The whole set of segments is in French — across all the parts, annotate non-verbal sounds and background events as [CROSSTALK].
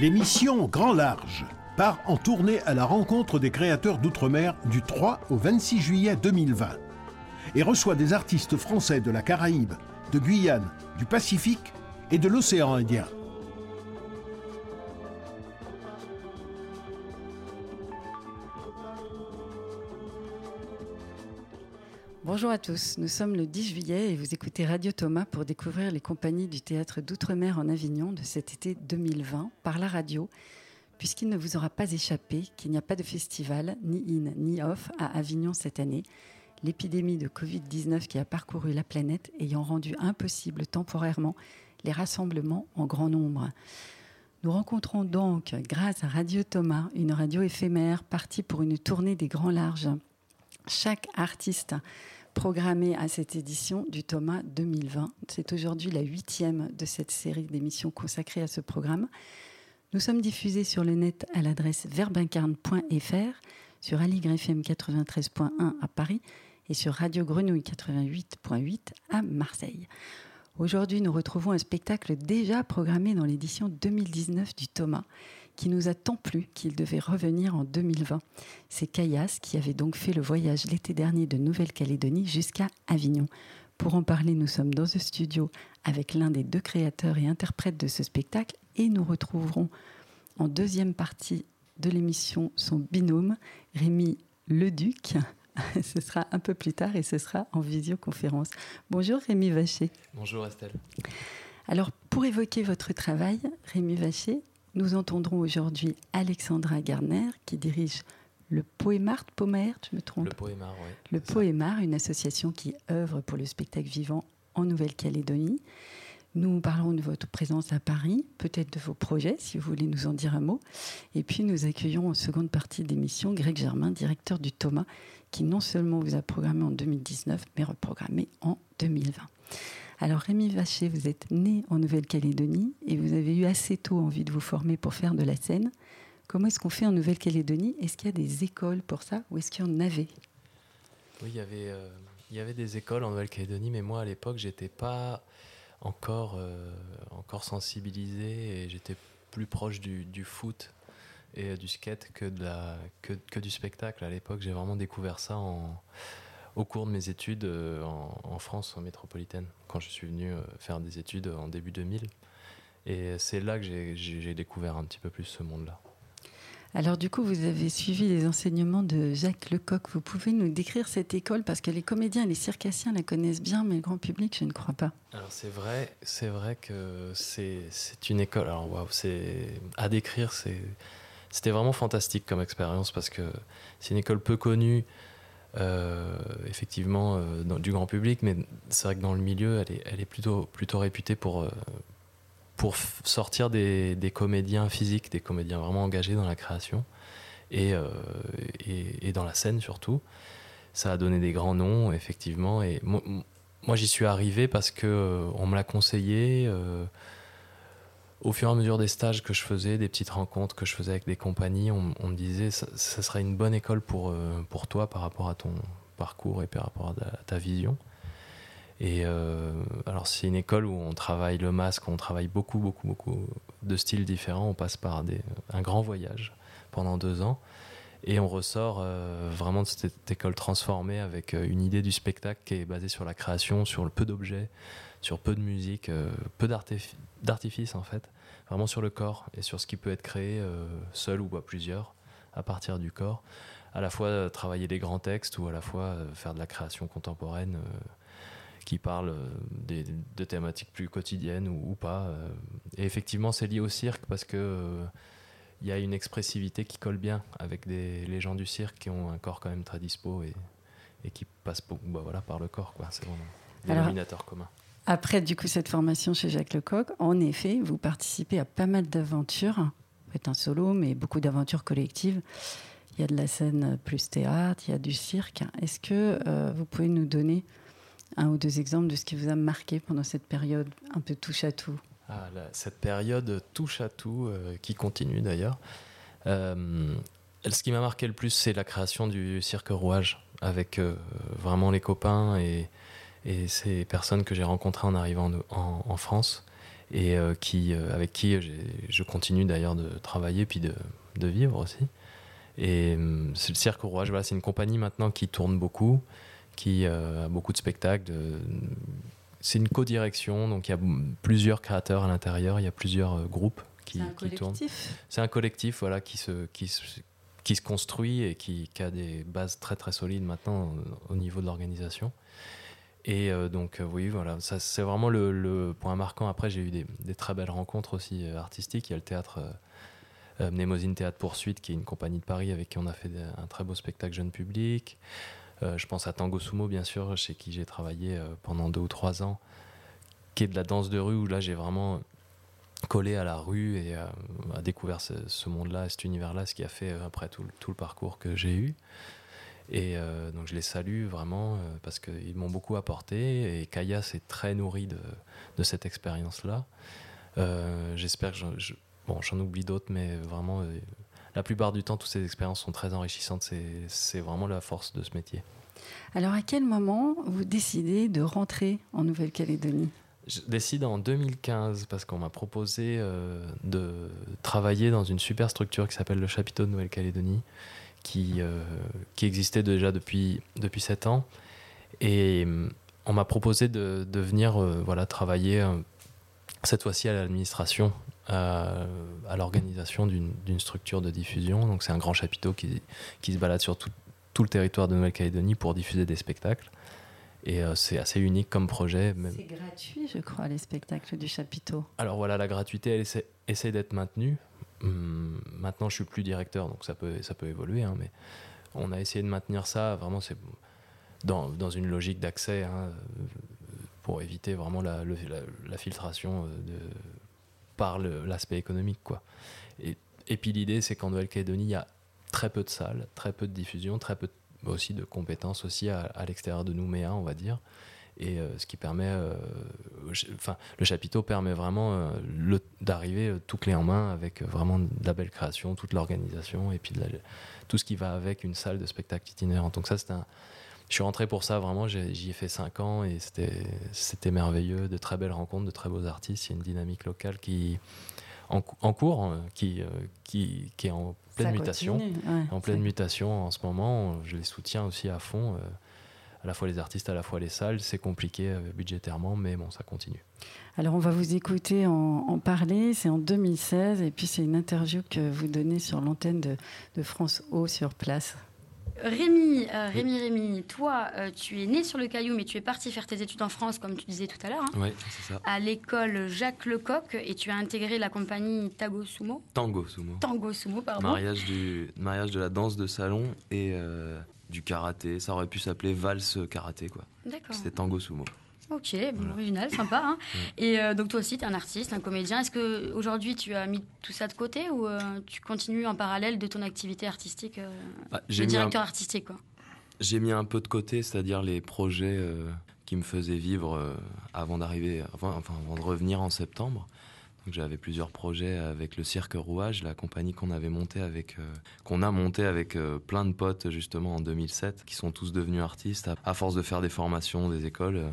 L'émission Grand Large part en tournée à la rencontre des créateurs d'outre-mer du 3 au 26 juillet 2020 et reçoit des artistes français de la Caraïbe, de Guyane, du Pacifique et de l'océan Indien. Bonjour à tous, nous sommes le 10 juillet et vous écoutez Radio Thomas pour découvrir les compagnies du théâtre d'outre-mer en Avignon de cet été 2020 par la radio, puisqu'il ne vous aura pas échappé qu'il n'y a pas de festival, ni in ni off, à Avignon cette année, l'épidémie de Covid-19 qui a parcouru la planète ayant rendu impossible temporairement les rassemblements en grand nombre. Nous rencontrons donc, grâce à Radio Thomas, une radio éphémère partie pour une tournée des grands larges. Chaque artiste programmé à cette édition du Thomas 2020. C'est aujourd'hui la huitième de cette série d'émissions consacrées à ce programme. Nous sommes diffusés sur le net à l'adresse verbincarne.fr, sur Aligre FM 93.1 à Paris et sur Radio Grenouille 88.8 à Marseille. Aujourd'hui, nous retrouvons un spectacle déjà programmé dans l'édition 2019 du Thomas, qui nous a tant plu qu'il devait revenir en 2020. C'est Caillasse qui avait donc fait le voyage l'été dernier de Nouvelle-Calédonie jusqu'à Avignon. Pour en parler, nous sommes dans ce studio avec l'un des deux créateurs et interprètes de ce spectacle et nous retrouverons en deuxième partie de l'émission son binôme, Rémi Leduc. [LAUGHS] ce sera un peu plus tard et ce sera en visioconférence. Bonjour Rémi Vacher. Bonjour Estelle. Alors pour évoquer votre travail, Rémi Vacher, nous entendrons aujourd'hui Alexandra Garner qui dirige le Poémart, Pomer, je me trompe Le Poémart, oui. Le Poémart, une association qui œuvre pour le spectacle vivant en Nouvelle-Calédonie. Nous parlerons de votre présence à Paris, peut-être de vos projets, si vous voulez nous en dire un mot. Et puis nous accueillons en seconde partie d'émission Greg Germain, directeur du Thomas, qui non seulement vous a programmé en 2019, mais reprogrammé en 2020. Alors Rémi Vacher, vous êtes né en Nouvelle-Calédonie et vous avez eu assez tôt envie de vous former pour faire de la scène. Comment est-ce qu'on fait en Nouvelle-Calédonie? Est-ce qu'il y a des écoles pour ça ou est-ce qu'il y en avait? Oui, il y avait, euh, il y avait des écoles en Nouvelle-Calédonie, mais moi à l'époque, j'étais pas encore, euh, encore sensibilisé et j'étais plus proche du, du, foot et du skate que du spectacle. À l'époque, j'ai vraiment découvert ça en, au cours de mes études euh, en, en, France en métropolitaine, quand je suis venu euh, faire des études en début 2000. Et c'est là que j'ai découvert un petit peu plus ce monde-là. Alors du coup, vous avez suivi les enseignements de Jacques Lecoq. Vous pouvez nous décrire cette école? Parce que les comédiens et les circassiens la connaissent bien, mais le grand public, je ne crois pas. Alors c'est vrai, c'est vrai que c'est une école. Alors waouh, c'est à décrire, c'était vraiment fantastique comme expérience parce que c'est une école peu connue. Euh, effectivement euh, du grand public, mais c'est vrai que dans le milieu, elle est, elle est plutôt, plutôt réputée pour, euh, pour sortir des, des, comédiens physiques, des comédiens vraiment engagés dans la création et, et, dans la scène surtout. Ça a donné des grands noms, effectivement. Et moi, moi j'y suis arrivé parce que on me l'a conseillé. Au fur et à mesure des stages que je faisais, des petites rencontres que je faisais avec des compagnies, on, me disait ça, ça, serait une bonne école pour, euh, pour toi par rapport à ton parcours et par rapport à ta, vision. Et euh, alors c'est une école où on travaille le masque, on travaille beaucoup, beaucoup, beaucoup de styles différents. On passe par des, un grand voyage pendant deux ans. Et on ressort euh, vraiment de cette école transformée avec une idée du spectacle qui est basée sur la création, sur le peu d'objets, sur peu de musique, euh, peu d'artifice en fait, vraiment sur le corps et sur ce qui peut être créé euh, seul ou à plusieurs à partir du corps. À la fois euh, travailler les grands textes ou à la fois faire de la création contemporaine qui parle des, de thématiques plus quotidiennes ou, ou pas. Et effectivement, c'est lié au cirque parce que il y a une expressivité qui colle bien avec des, les gens du cirque qui ont un corps quand même très dispo et, et qui passent bah voilà, par le corps. C'est vraiment un dénominateur commun. Après, du coup, cette formation chez Jacques Lecoq, en effet, vous participez à pas mal d'aventures. Vous êtes un solo, mais beaucoup d'aventures collectives. Il y a de la scène plus théâtre, il y a du cirque. Est-ce que euh, vous pouvez nous donner un ou deux exemples de ce qui vous a marqué pendant cette période un peu touche à tout? Ah, Cette période touche à tout, euh, qui continue d'ailleurs. Euh, ce qui m'a marqué le plus, c'est la création du cirque rouage, avec vraiment les copains et, et ces personnes que j'ai rencontrées en arrivant en, en, en, France. et qui, avec qui je continue d'ailleurs de travailler puis de, de vivre aussi. Et c'est le Cirque Rouage, voilà, c'est une compagnie maintenant qui tourne beaucoup, qui a beaucoup de spectacles. C'est une co-direction, donc il y a plusieurs créateurs à l'intérieur, il y a plusieurs groupes qui, qui tournent. C'est un collectif voilà, qui, se, qui, qui se construit et qui, a des bases très très solides maintenant au niveau de l'organisation. Et euh, donc, euh, oui, voilà, c'est vraiment le, point marquant. Après, j'ai eu des, très belles rencontres aussi euh, artistiques. Il y a le théâtre Mnémosine Théâtre Poursuite, qui est une compagnie de Paris avec qui on a fait un très beau spectacle jeune public. je pense à Tango Sumo, bien sûr, chez qui j'ai travaillé pendant deux ou trois ans, qui est de la danse de rue, où là j'ai vraiment collé à la rue et a découvert ce, monde-là, cet univers-là, ce qui a fait après tout, tout, le parcours que j'ai eu. Et euh, donc je les salue vraiment parce qu'ils m'ont beaucoup apporté et Kaya s'est très nourri de, de cette expérience-là. J'espère que bon, j'en oublie d'autres, mais vraiment la plupart du temps, toutes ces expériences sont très enrichissantes. C'est vraiment la force de ce métier. Alors à quel moment vous décidez de rentrer en Nouvelle-Calédonie? Je décide en 2015 parce qu'on m'a proposé euh, de travailler dans une super structure qui s'appelle le Chapiteau de Nouvelle-Calédonie, qui, euh, qui existait déjà depuis, depuis 7 ans. Et euh, on m'a proposé de, de venir voilà, travailler cette fois-ci à l'administration, à, l'organisation d'une structure de diffusion. Donc c'est un grand chapiteau qui, qui se balade sur tout, tout le territoire de Nouvelle-Calédonie pour diffuser des spectacles. Et euh, c'est assez unique comme projet. C'est gratuit, je crois, les spectacles du chapiteau. Alors voilà, la gratuité, elle essaie, d'être maintenue. Hum, maintenant, je suis plus directeur, donc ça peut, ça peut évoluer. Hein, mais on a essayé de maintenir ça. Vraiment, c'est dans, dans, une logique d'accès hein, pour éviter vraiment la, la, filtration euh, par l'aspect économique. Quoi. Et, puis l'idée, c'est qu'en Nouvelle-Calédonie, il y a très peu de salles, très peu de diffusion, très peu de aussi de compétences aussi à, l'extérieur de Nouméa, on va dire. Et euh, ce qui permet, euh, enfin, le chapiteau permet vraiment euh, d'arriver tout clé en main avec vraiment de la belle création, toute l'organisation et puis tout ce qui va avec une salle de spectacle itinérant. Donc ça, c'est un, je suis rentré pour ça vraiment. J'y ai, fait 5 ans et c'était merveilleux, de très belles rencontres, de très beaux artistes. Il y a une dynamique locale qui en, en cours, qui, qui, qui est en pleine mutation. en pleine mutation en ce moment. Je les soutiens aussi à fond. À la fois les artistes, à la fois les salles. C'est compliqué euh, budgétairement, mais bon, ça continue. Alors on va vous écouter en, parler. C'est en 2016 et puis c'est une interview que vous donnez sur l'antenne de, de France O sur place. Rémi, euh, Rémi, Rémi, toi, euh, tu es né sur le Caillou, mais tu es parti faire tes études en France, comme tu disais tout à l'heure. Hein. oui, c'est ça. À l'école Jacques Lecoq, et tu as intégré la compagnie Tango Sumo. Tango Sumo. Tango Sumo, pardon. Mariage, du, mariage de la danse de salon et euh, du karaté. Ça aurait pu s'appeler valse karaté, quoi. D'accord. C'était Tango Sumo. Ok, original, sympa. Hein. [LAUGHS] Et euh, donc toi aussi, tu es un artiste, un comédien. Est-ce que aujourd'hui tu as mis tout ça de côté ou euh, tu continues en parallèle de ton activité artistique, euh, bah, directeur artistique quoi? J'ai mis un peu de côté, c'est-à-dire les projets qui me faisaient vivre avant d'arriver, enfin, avant de revenir en septembre. Donc j'avais plusieurs projets avec le Cirque Rouage, la compagnie qu'on avait monté avec, qu'on a monté avec plein de potes justement en 2007, qui sont tous devenus artistes à, force de faire des formations, des écoles.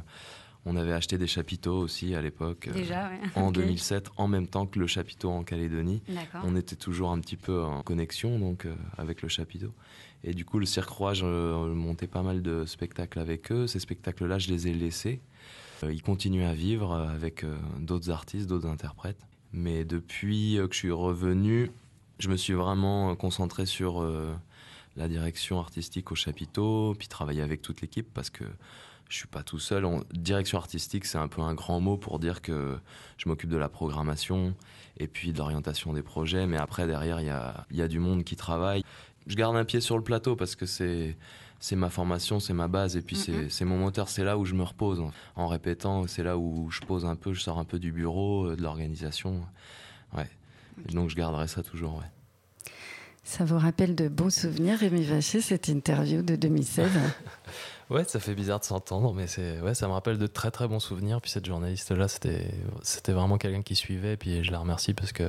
On avait acheté des chapiteaux aussi à l'époque. Déjà, En 2007, en même temps que le chapiteau en Calédonie. On était toujours un petit peu en connexion donc euh, avec le chapiteau. Et du coup, le Cirque Roi, je montais pas mal de spectacles avec eux. Ces spectacles-là, je les ai laissés. Euh, ils continuent à vivre avec euh, d'autres artistes, d'autres interprètes. Mais depuis que je suis revenu, je me suis vraiment concentré sur la direction artistique au chapiteau, puis travailler avec toute l'équipe parce que je suis pas tout seul. Direction artistique, c'est un peu un grand mot pour dire que je m'occupe de la programmation et puis de l'orientation des projets. Mais après, derrière, il y a, du monde qui travaille. Je garde un pied sur le plateau parce que c'est c'est ma formation, c'est ma base et puis c'est mon moteur. C'est là où je me repose en, répétant. C'est là où je pose un peu, je sors un peu du bureau, euh, de l'organisation. Ouais. donc je garderai ça toujours. Ouais. Ça vous rappelle de bons souvenirs, Rémi Vacher, cette interview de 2016 [LAUGHS] Ouais, ça fait bizarre de s'entendre, mais c'est ouais, ça me rappelle de très très bons souvenirs. Puis cette journaliste-là, c'était c'était vraiment quelqu'un qui suivait. Et puis je la remercie parce que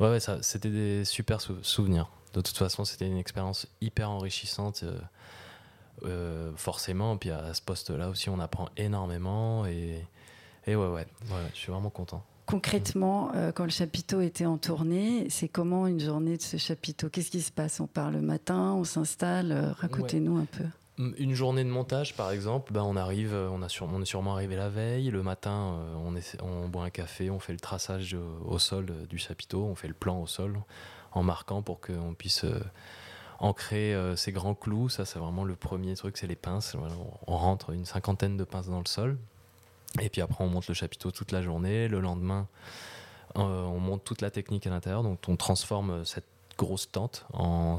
ouais, ouais ça, c'était des super souvenirs. De toute façon, c'était une expérience hyper enrichissante, euh, euh, forcément. Puis à ce poste-là aussi, on apprend énormément et Et ouais, ouais, je suis vraiment content. Concrètement, euh, quand le chapiteau était en tournée, c'est comment une journée de ce chapiteau? Qu'est-ce qui se passe? On part le matin, on s'installe Racontez-nous un peu. Une journée de montage, par exemple, ben on arrive, on, a on est sûrement arrivé la veille. Le matin, on, on, boit un café, on fait le traçage au sol du chapiteau, on fait le plan au sol en marquant pour qu'on puisse ancrer ces grands clous. Ça, c'est vraiment le premier truc, c'est les pinces. on rentre une cinquantaine de pinces dans le sol et puis après, on monte le chapiteau toute la journée. Le lendemain, euh, on monte toute la technique à l'intérieur. Donc, on transforme cette grosse tente en,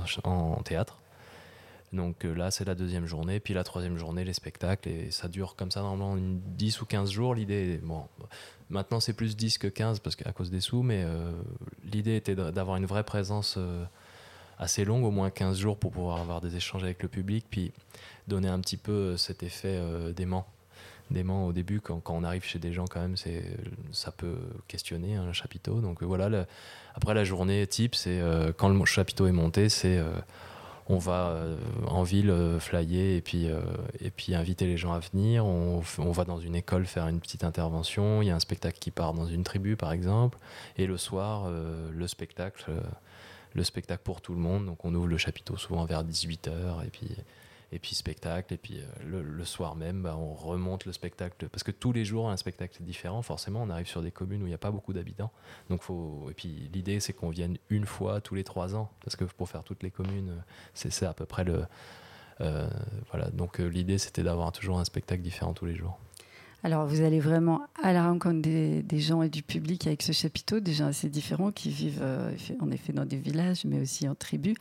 théâtre. Donc euh, là, c'est la deuxième journée. Puis la troisième journée, les spectacles. Et ça dure comme ça, normalement, une 10 ou 15 jours. L'idée, bon, maintenant, c'est plus 10 que 15 parce qu'à cause des sous. Mais euh, l'idée était d'avoir une vraie présence assez longue, au moins 15 jours, pour pouvoir avoir des échanges avec le public. Puis donner un petit peu cet effet d'aimant dément au début quand, on arrive chez des gens quand même ça peut questionner un chapiteau donc voilà après la journée type c'est euh, quand le chapiteau est monté c'est euh, on va euh, en ville flyer et puis et puis inviter les gens à venir. On, on, va dans une école faire une petite intervention. Il y a un spectacle qui part dans une tribu par exemple. Et le soir le spectacle le spectacle pour tout le monde. Donc on ouvre le chapiteau souvent vers 18h et puis et puis spectacle, et puis euh, le, soir même, bah, on remonte le spectacle, parce que tous les jours, un spectacle est différent, forcément, on arrive sur des communes où il n'y a pas beaucoup d'habitants, donc faut, et puis l'idée c'est qu'on vienne une fois tous les trois ans, parce que pour faire toutes les communes, c'est à peu près le... Euh, voilà, donc euh, l'idée c'était d'avoir toujours un spectacle différent tous les jours. Alors, vous allez vraiment à la rencontre des, gens et du public avec ce chapiteau, des gens assez différents qui vivent en effet dans des villages, mais aussi en tribus.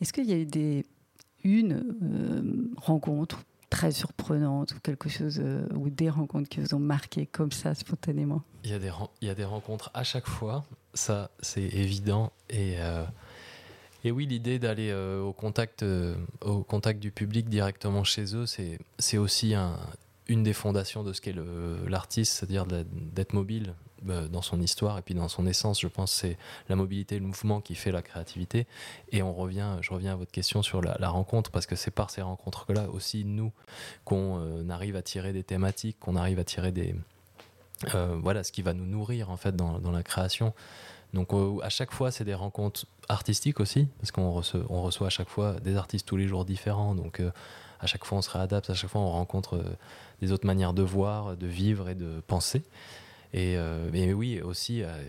Est-ce qu'il y a eu des une euh, rencontre très surprenante ou quelque chose euh, ou des rencontres qui vous ont marqué comme ça spontanément. Il y a des, rencontres à chaque fois, ça c'est évident. Et euh, et oui, l'idée d'aller au, contact, au contact du public directement chez eux, c'est aussi un, une des fondations de ce qu'est l'artiste, c'est-à-dire d'être mobile, dans son histoire et puis dans son essence, je pense, c'est la mobilité, le mouvement qui fait la créativité. Et on revient, je reviens à votre question sur la, rencontre, parce que c'est par ces rencontres-là aussi, nous, qu'on euh, arrive à tirer des thématiques, qu'on arrive à tirer des. Euh, voilà, ce qui va nous nourrir, en fait, dans, la création. Donc, à chaque fois, c'est des rencontres artistiques aussi, parce qu'on reçoit, à chaque fois des artistes tous les jours différents. Donc, à chaque fois, on se réadapte, à chaque fois, on rencontre des autres manières de voir, de vivre et de penser. Et, euh, oui, aussi, euh,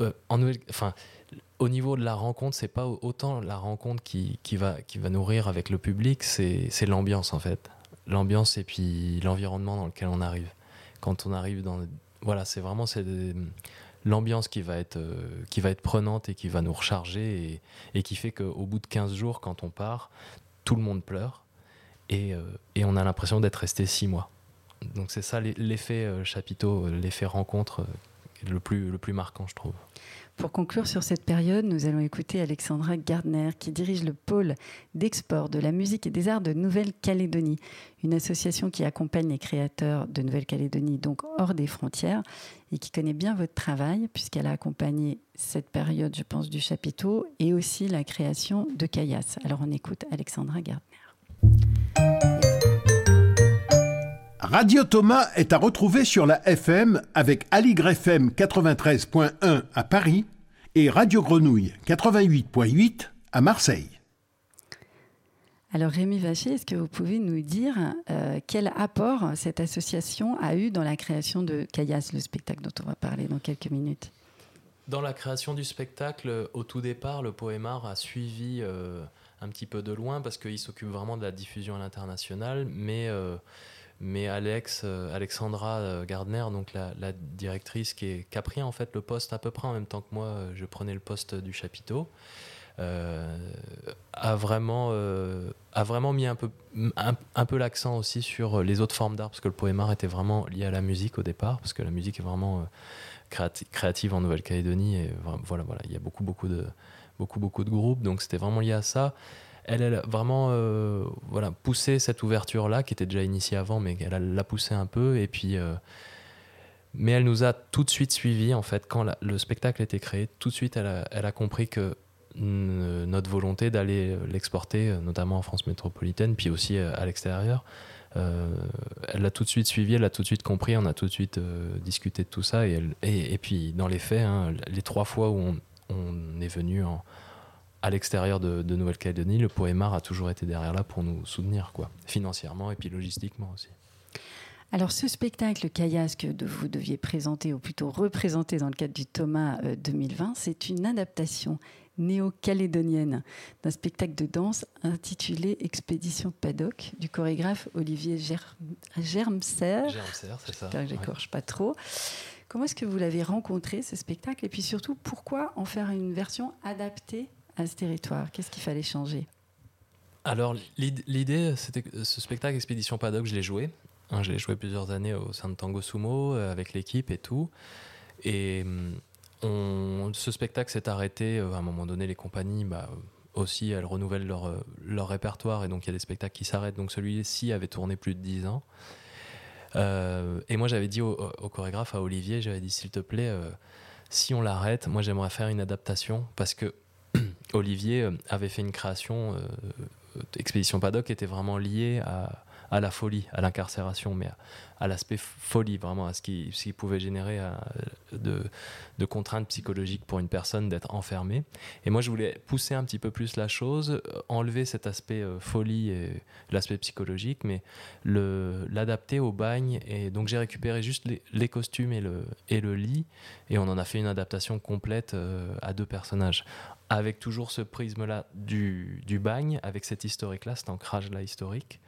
euh, en enfin, au niveau de la rencontre, c'est pas autant la rencontre qui, va, nourrir avec le public, c'est l'ambiance en fait. L'ambiance et puis l'environnement dans lequel on arrive. Quand on arrive dans. Voilà, c'est vraiment l'ambiance qui, va être, prenante et qui va nous recharger et, et qui fait qu'au bout de 15 jours, quand on part, tout le monde pleure et, et on a l'impression d'être resté 6 mois donc c'est ça l'effet euh, chapiteau, euh, l'effet rencontre euh, le plus, le plus marquant, je trouve. Pour conclure sur cette période, nous allons écouter Alexandra Gardner, qui dirige le pôle d'export de la musique et des arts de Nouvelle-Calédonie, une association qui accompagne les créateurs de Nouvelle-Calédonie, donc hors des frontières, et qui connaît bien votre travail, puisqu'elle a accompagné cette période, je pense, du chapiteau et aussi la création de Caillasse. Alors on écoute Alexandra Gardner. Radio Thomas est à retrouver sur la FM avec Aligre FM 93.1 à Paris et Radio Grenouille 88.8 à Marseille. Alors Rémi Vacher, est-ce que vous pouvez nous dire euh, quel apport cette association a eu dans la création de Caillasse, le spectacle dont on va parler dans quelques minutes? Dans la création du spectacle, au tout départ, le Poémar a suivi euh, un petit peu de loin parce qu'il s'occupe vraiment de la diffusion à l'international, mais... Euh, mais Alex, euh, Alexandra euh, Gardner, donc la, directrice qui, a pris en fait le poste à peu près en même temps que moi, euh, je prenais le poste du chapiteau, a vraiment a vraiment mis un peu un, peu l'accent aussi sur les autres formes d'art parce que le poémar était vraiment lié à la musique au départ parce que la musique est vraiment créative en Nouvelle-Calédonie et voilà voilà il y a beaucoup beaucoup de beaucoup beaucoup de groupes donc c'était vraiment lié à ça elle, a vraiment euh, voilà, poussé cette ouverture-là, qui était déjà initiée avant, mais elle l'a poussée un peu. Et puis, euh, mais elle nous a tout de suite suivis, en fait, quand le spectacle était créé, tout de suite, elle a, elle compris que notre volonté d'aller l'exporter, notamment en France métropolitaine, puis aussi euh, à l'extérieur, elle l'a tout de suite suivi, elle a tout de suite compris, on a tout de suite discuté de tout ça. Et, et, puis, dans les faits, hein, les trois fois où on, on est venu en, à l'extérieur de, Nouvelle-Calédonie, le Poémar a toujours été derrière là pour nous soutenir, quoi, financièrement et puis logistiquement aussi. Alors ce spectacle Caillasse que vous deviez présenter, ou plutôt représenter dans le cadre du Thomas 2020, euh, c'est une adaptation néo-calédonienne d'un spectacle de danse intitulé Expédition Paddock du chorégraphe Olivier Germser. Germser, c'est ça. J'espère que j'écorche pas trop. Comment est-ce que vous l'avez rencontré, ce spectacle? Et puis surtout, pourquoi en faire une version adaptée à ce territoire Qu'est-ce qu'il fallait changer? Alors l'idée, c'était que ce spectacle Expédition Paddock, je l'ai joué. Hein, je l'ai joué plusieurs années au sein de Tango Sumo euh, avec l'équipe et tout. Et hum, ce spectacle s'est arrêté euh, à un moment donné. Les compagnies, bah, aussi, elles renouvellent euh, leur répertoire et donc il y a des spectacles qui s'arrêtent. Donc celui-ci avait tourné plus de 10 ans. et moi j'avais dit au, chorégraphe, à Olivier, j'avais dit s'il te plaît, si on l'arrête, moi j'aimerais faire une adaptation parce que Olivier euh, avait fait une création, euh, Expédition Paddock était vraiment liée à, la folie, à l'incarcération, mais à, l'aspect folie, vraiment, à ce qui, qui pouvait générer euh, de, contraintes psychologiques pour une personne d'être enfermée. Et moi, je voulais pousser un petit peu plus la chose, enlever cet aspect folie et l'aspect psychologique, mais l'adapter au bagne. Et donc, j'ai récupéré juste les, costumes et le lit, et on en a fait une adaptation complète à deux personnages avec toujours ce prisme-là du, du, bagne, avec cet historique-là, cet ancrage-là historique.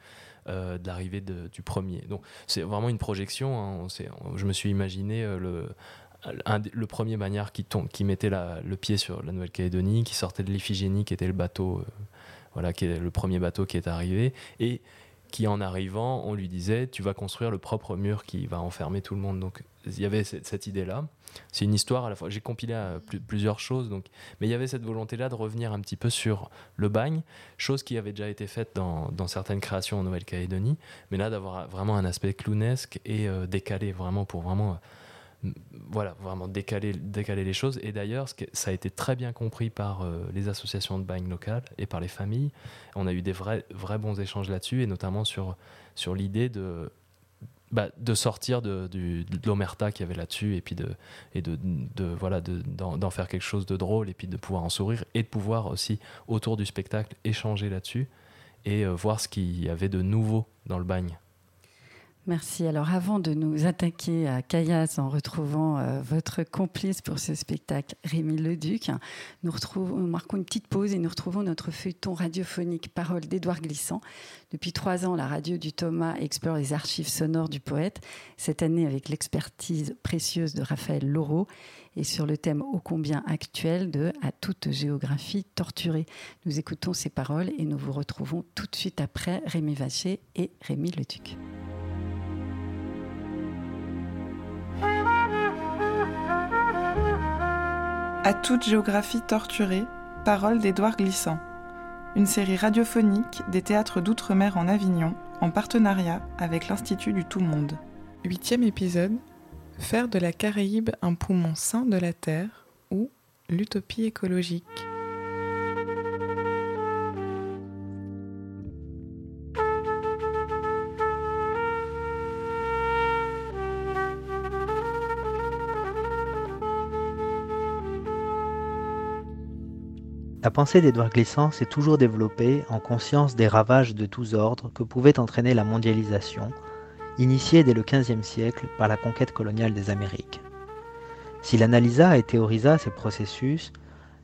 Euh, de l'arrivée du premier. Donc c'est vraiment une projection. Hein. je me suis imaginé euh, le, le premier bagnard qui, tombe, qui mettait le pied sur la Nouvelle-Calédonie, qui sortait de l'Iphigénie, qui était le bateau, euh, voilà, qui est le premier bateau qui est arrivé, et qui en arrivant, on lui disait, tu vas construire le propre mur qui va enfermer tout le monde. Donc il y avait cette, idée-là. C'est une histoire à la fois. J'ai compilé euh, plusieurs choses, donc, mais il y avait cette volonté-là de revenir un petit peu sur le bagne, chose qui avait déjà été faite dans, certaines créations en Nouvelle-Calédonie, mais là d'avoir vraiment un aspect clownesque et euh, décalé, vraiment pour vraiment voilà, vraiment décaler, décaler les choses. Et d'ailleurs, ça a été très bien compris par euh, les associations de bagne locales et par les familles. On a eu des vrais, vrais bons échanges là-dessus, et notamment sur, sur l'idée de, bah, de sortir de, l'omerta qu'il y avait là-dessus, et puis de, de voilà, d'en, faire quelque chose de drôle, et puis de pouvoir en sourire, et de pouvoir aussi, autour du spectacle, échanger là-dessus, et euh, voir ce qu'il y avait de nouveau dans le bagne. Merci. Alors avant de nous attaquer à Caillasse en retrouvant euh, votre complice pour ce spectacle, Rémi Leduc, nous, retrouvons, marquons une petite pause et nous retrouvons notre feuilleton radiophonique Parole d'Édouard Glissant. Depuis trois ans, la radio du Thomas explore les archives sonores du poète, cette année avec l'expertise précieuse de Raphaël Laureau et sur le thème ô combien actuel de À toute géographie torturée. Nous écoutons ces paroles et nous vous retrouvons tout de suite après Rémi Vacher et Rémi Leduc. À toute géographie torturée, parole d'Édouard Glissant. Une série radiophonique des théâtres d'outre-mer en Avignon, en partenariat avec l'Institut du Tout-Monde. Huitième épisode Faire de la Caraïbe un poumon sain de la Terre ou l'utopie écologique. La pensée d'Édouard Glissant s'est toujours développée en conscience des ravages de tous ordres que pouvait entraîner la mondialisation, initiée dès le XVe siècle par la conquête coloniale des Amériques. S'il analysa et théorisa ces processus,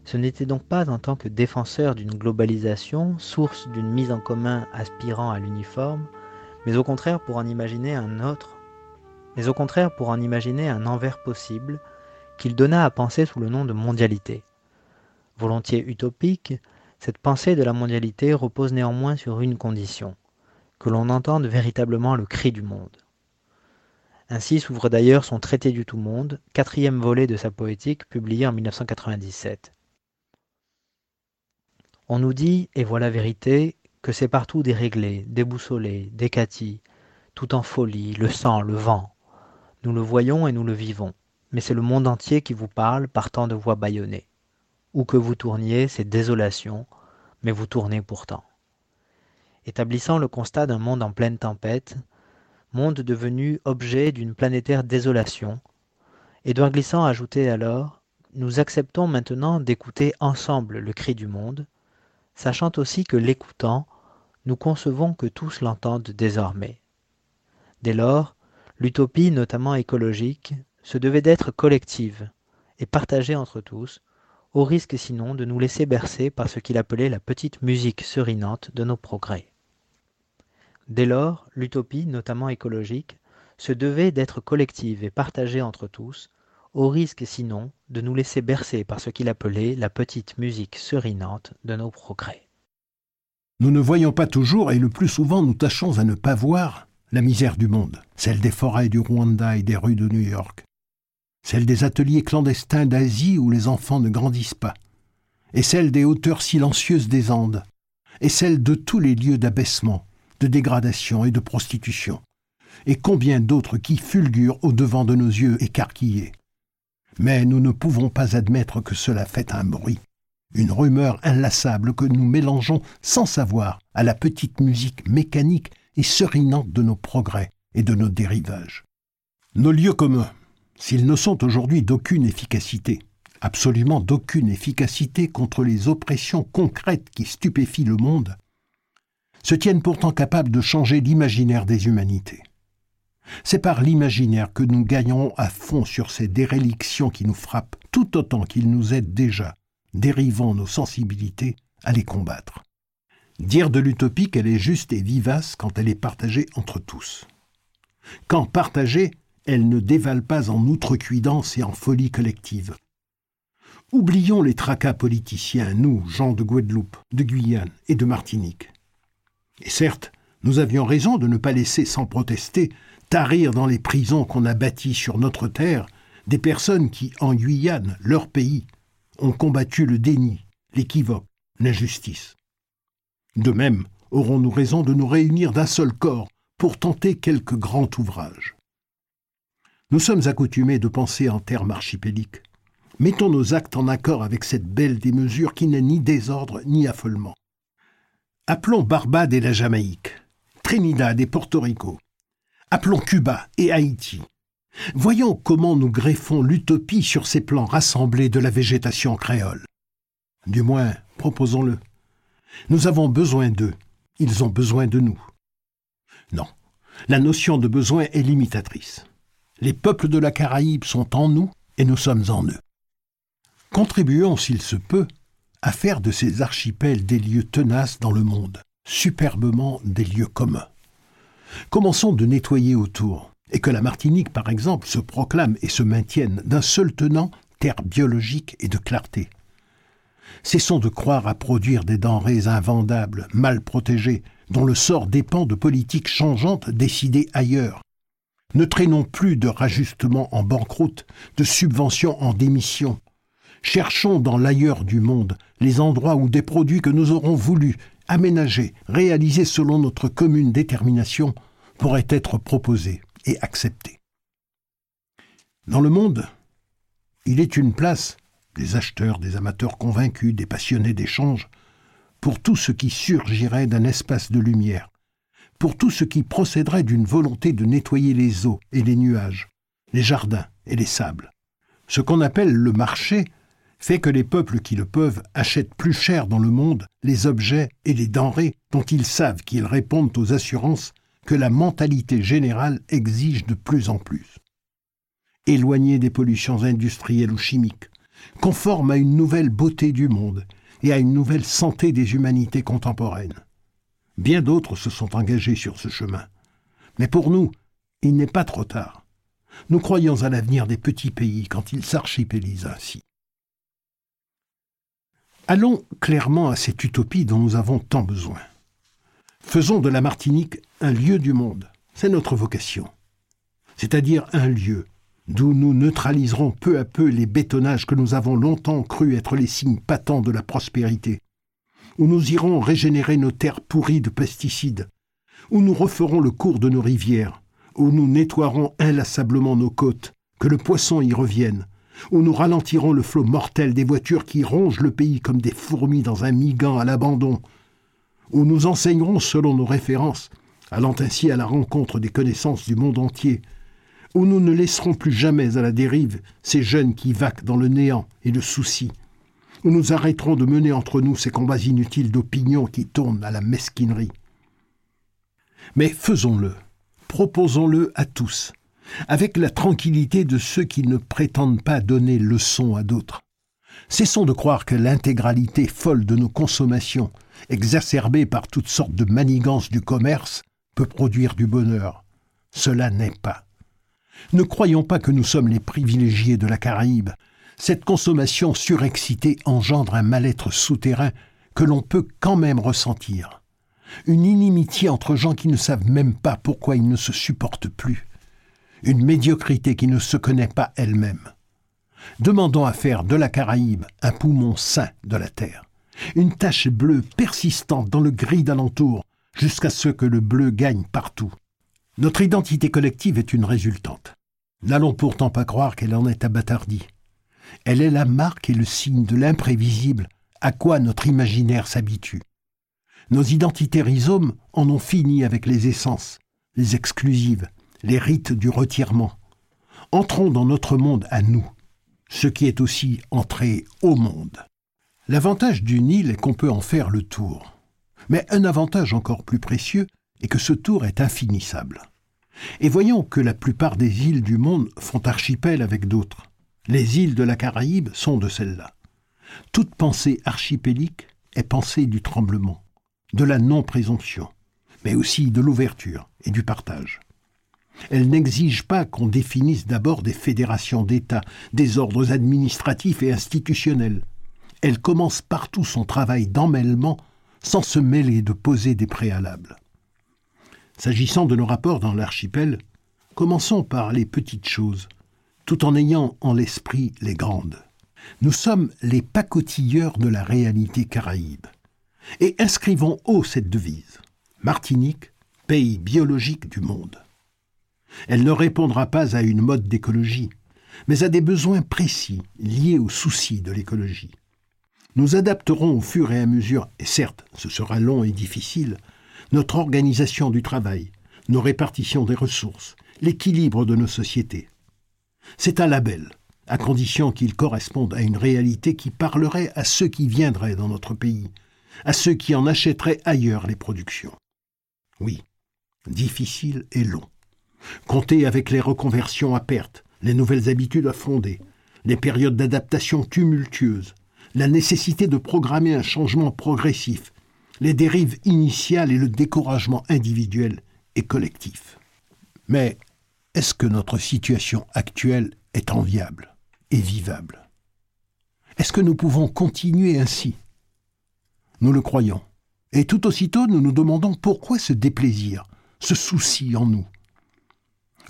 ce n'était donc pas en tant que défenseur d'une globalisation, source d'une mise en commun aspirant à l'uniforme, mais au contraire pour en imaginer un autre, mais au contraire pour en imaginer un envers possible qu'il donna à penser sous le nom de mondialité. Volontiers utopique, cette pensée de la mondialité repose néanmoins sur une condition, que l'on entende véritablement le cri du monde. Ainsi s'ouvre d'ailleurs son Traité du tout-monde, quatrième volet de sa poétique publié en 1997. On nous dit, et voilà vérité, que c'est partout déréglé, déboussolé, décati, tout en folie, le sang, le vent. Nous le voyons et nous le vivons, mais c'est le monde entier qui vous parle par tant de voix bâillonnées. Où que vous tourniez, c'est désolation, mais vous tournez pourtant. établissant le constat d'un monde en pleine tempête, monde devenu objet d'une planétaire désolation. Édouard Glissant ajoutait alors Nous acceptons maintenant d'écouter ensemble le cri du monde, sachant aussi que l'écoutant, nous concevons que tous l'entendent désormais. Dès lors, l'utopie, notamment écologique, se devait d'être collective et partagée entre tous, au risque sinon de nous laisser bercer par ce qu'il appelait la petite musique serinante de nos progrès. Dès lors, l'utopie, notamment écologique, se devait d'être collective et partagée entre tous, au risque sinon de nous laisser bercer par ce qu'il appelait la petite musique serinante de nos progrès. Nous ne voyons pas toujours, et le plus souvent nous tâchons à ne pas voir, la misère du monde, celle des forêts du Rwanda et des rues de New York, celle des ateliers clandestins d'Asie où les enfants ne grandissent pas, et celle des hauteurs silencieuses des Andes, et celle de tous les lieux d'abaissement, de dégradation et de prostitution, et combien d'autres qui fulgurent au devant de nos yeux écarquillés. Mais nous ne pouvons pas admettre que cela fait un bruit, une rumeur inlassable que nous mélangeons sans savoir à la petite musique mécanique et serinante de nos progrès et de nos dérivages. Nos lieux communs, s'ils ne sont aujourd'hui d'aucune efficacité, absolument d'aucune efficacité contre les oppressions concrètes qui stupéfient le monde, se tiennent pourtant capables de changer l'imaginaire des humanités. C'est par l'imaginaire que nous gagnons à fond sur ces dérélictions qui nous frappent, tout autant qu'ils nous aident déjà, dérivant nos sensibilités à les combattre. Dire de l'utopie qu'elle est juste et vivace quand elle est partagée entre tous. Quand partagée, elle ne dévale pas en outrecuidance et en folie collective. Oublions les tracas politiciens, nous, gens de Guadeloupe, de Guyane et de Martinique. Et certes, nous avions raison de ne pas laisser sans protester tarir dans les prisons qu'on a bâties sur notre terre des personnes qui, en Guyane, leur pays, ont combattu le déni, l'équivoque, l'injustice. De même, aurons-nous raison de nous réunir d'un seul corps pour tenter quelque grand ouvrage? Nous sommes accoutumés de penser en termes archipéliques. Mettons nos actes en accord avec cette belle démesure qui n'est ni désordre ni affolement. Appelons Barbade et la Jamaïque, Trinidad et Porto Rico. Appelons Cuba et Haïti. Voyons comment nous greffons l'utopie sur ces plans rassemblés de la végétation créole. Du moins, proposons-le. Nous avons besoin d'eux, ils ont besoin de nous. Non, la notion de besoin est limitatrice. Les peuples de la Caraïbe sont en nous et nous sommes en eux. Contribuons, s'il se peut, à faire de ces archipels des lieux tenaces dans le monde, superbement des lieux communs. Commençons de nettoyer autour, et que la Martinique, par exemple, se proclame et se maintienne d'un seul tenant, terre biologique et de clarté. Cessons de croire à produire des denrées invendables, mal protégées, dont le sort dépend de politiques changeantes décidées ailleurs. Ne traînons plus de rajustements en banqueroute, de subventions en démission, Cherchons dans l'ailleurs du monde les endroits où des produits que nous aurons voulu aménager, réaliser selon notre commune détermination, pourraient être proposés et acceptés. Dans le monde, il est une place, des acheteurs, des amateurs convaincus, des passionnés d'échange, pour tout ce qui surgirait d'un espace de lumière, pour tout ce qui procéderait d'une volonté de nettoyer les eaux et les nuages, les jardins et les sables. Ce qu'on appelle le marché fait que les peuples qui le peuvent achètent plus cher dans le monde les objets et les denrées dont ils savent qu'ils répondent aux assurances que la mentalité générale exige de plus en plus. Éloignés des pollutions industrielles ou chimiques, conformes à une nouvelle beauté du monde et à une nouvelle santé des humanités contemporaines. Bien d'autres se sont engagés sur ce chemin. Mais pour nous, il n'est pas trop tard. Nous croyons à l'avenir des petits pays quand ils s'archipélisent ainsi. Allons clairement à cette utopie dont nous avons tant besoin. Faisons de la Martinique un lieu du monde. C'est notre vocation. C'est-à-dire un lieu d'où nous neutraliserons peu à peu les bétonnages que nous avons longtemps cru être les signes patents de la prospérité, où nous irons régénérer nos terres pourries de pesticides, où nous referons le cours de nos rivières, où nous nettoierons inlassablement nos côtes, que le poisson y revienne, où nous ralentirons le flot mortel des voitures qui rongent le pays comme des fourmis dans un migan à l'abandon, où nous enseignerons selon nos références, allant ainsi à la rencontre des connaissances du monde entier, où nous ne laisserons plus jamais à la dérive ces jeunes qui vaquent dans le néant et le souci, où nous arrêterons de mener entre nous ces combats inutiles d'opinion qui tournent à la mesquinerie. Mais faisons-le, proposons-le à tous, avec la tranquillité de ceux qui ne prétendent pas donner leçon à d'autres. Cessons de croire que l'intégralité folle de nos consommations, exacerbée par toutes sortes de manigances du commerce, peut produire du bonheur. Cela n'est pas. Ne croyons pas que nous sommes les privilégiés de la Caraïbe. Cette consommation surexcitée engendre un mal-être souterrain que l'on peut quand même ressentir. Une inimitié entre gens qui ne savent même pas pourquoi ils ne se supportent plus. Une médiocrité qui ne se connaît pas elle-même. Demandons à faire de la Caraïbe un poumon sain de la Terre. Une tache bleue persistante dans le gris d'alentour, jusqu'à ce que le bleu gagne partout. Notre identité collective est une résultante. N'allons pourtant pas croire qu'elle en est abattardie. Elle est la marque et le signe de l'imprévisible à quoi notre imaginaire s'habitue. Nos identités rhizomes en ont fini avec les essences, les exclusives, les rites du retirement. Entrons dans notre monde à nous, ce qui est aussi entrer au monde. L'avantage du Nil est qu'on peut en faire le tour. Mais un avantage encore plus précieux est que ce tour est infinissable. Et voyons que la plupart des îles du monde font archipel avec d'autres. Les îles de la Caraïbe sont de celles-là. Toute pensée archipélique est pensée du tremblement, de la non-présomption, mais aussi de l'ouverture et du partage. Elle n'exige pas qu'on définisse d'abord des fédérations d'États, des ordres administratifs et institutionnels. Elle commence partout son travail d'emmêlement sans se mêler de poser des préalables. S'agissant de nos rapports dans l'archipel, commençons par les petites choses, tout en ayant en l'esprit les grandes. Nous sommes les pacotilleurs de la réalité caraïbe. Et inscrivons haut cette devise. Martinique, pays biologique du monde. Elle ne répondra pas à une mode d'écologie, mais à des besoins précis liés aux soucis de l'écologie. Nous adapterons au fur et à mesure, et certes ce sera long et difficile, notre organisation du travail, nos répartitions des ressources, l'équilibre de nos sociétés. C'est un label, à condition qu'il corresponde à une réalité qui parlerait à ceux qui viendraient dans notre pays, à ceux qui en achèteraient ailleurs les productions. Oui, difficile et long. Compter avec les reconversions à perte, les nouvelles habitudes à fonder, les périodes d'adaptation tumultueuses, la nécessité de programmer un changement progressif, les dérives initiales et le découragement individuel et collectif. Mais est-ce que notre situation actuelle est enviable et vivable? Est-ce que nous pouvons continuer ainsi? Nous le croyons. Et tout aussitôt, nous nous demandons pourquoi ce déplaisir, ce souci en nous.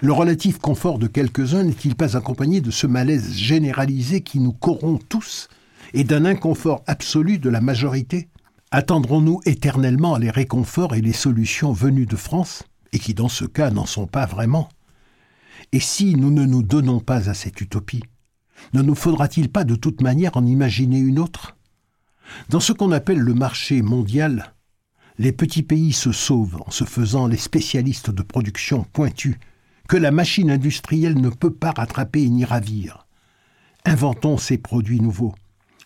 Le relatif confort de quelques-uns n'est-il pas accompagné de ce malaise généralisé qui nous corrompt tous et d'un inconfort absolu de la majorité? Attendrons-nous éternellement les réconforts et les solutions venues de France, et qui dans ce cas n'en sont pas vraiment Et si nous ne nous donnons pas à cette utopie, ne nous faudra-t-il pas de toute manière en imaginer une autre? Dans ce qu'on appelle le marché mondial, les petits pays se sauvent en se faisant les spécialistes de production pointus que la machine industrielle ne peut pas rattraper ni ravir. Inventons ces produits nouveaux,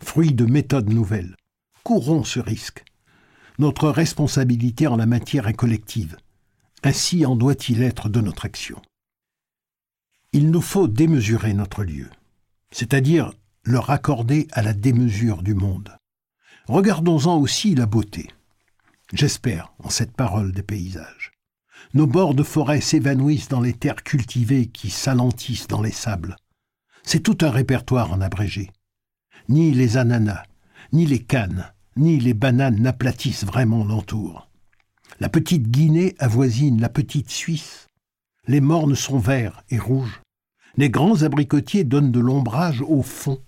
fruits de méthodes nouvelles. Courons ce risque. Notre responsabilité en la matière est collective. Ainsi en doit-il être de notre action. Il nous faut démesurer notre lieu, c'est-à-dire le raccorder à la démesure du monde. Regardons-en aussi la beauté. J'espère en cette parole des paysages. Nos bords de forêt s'évanouissent dans les terres cultivées qui s'alentissent dans les sables. C'est tout un répertoire en abrégé. Ni les ananas, ni les cannes, ni les bananes n'aplatissent vraiment l'entour. La petite Guinée avoisine la petite Suisse. Les mornes sont verts et rouges. Les grands abricotiers donnent de l'ombrage au fond.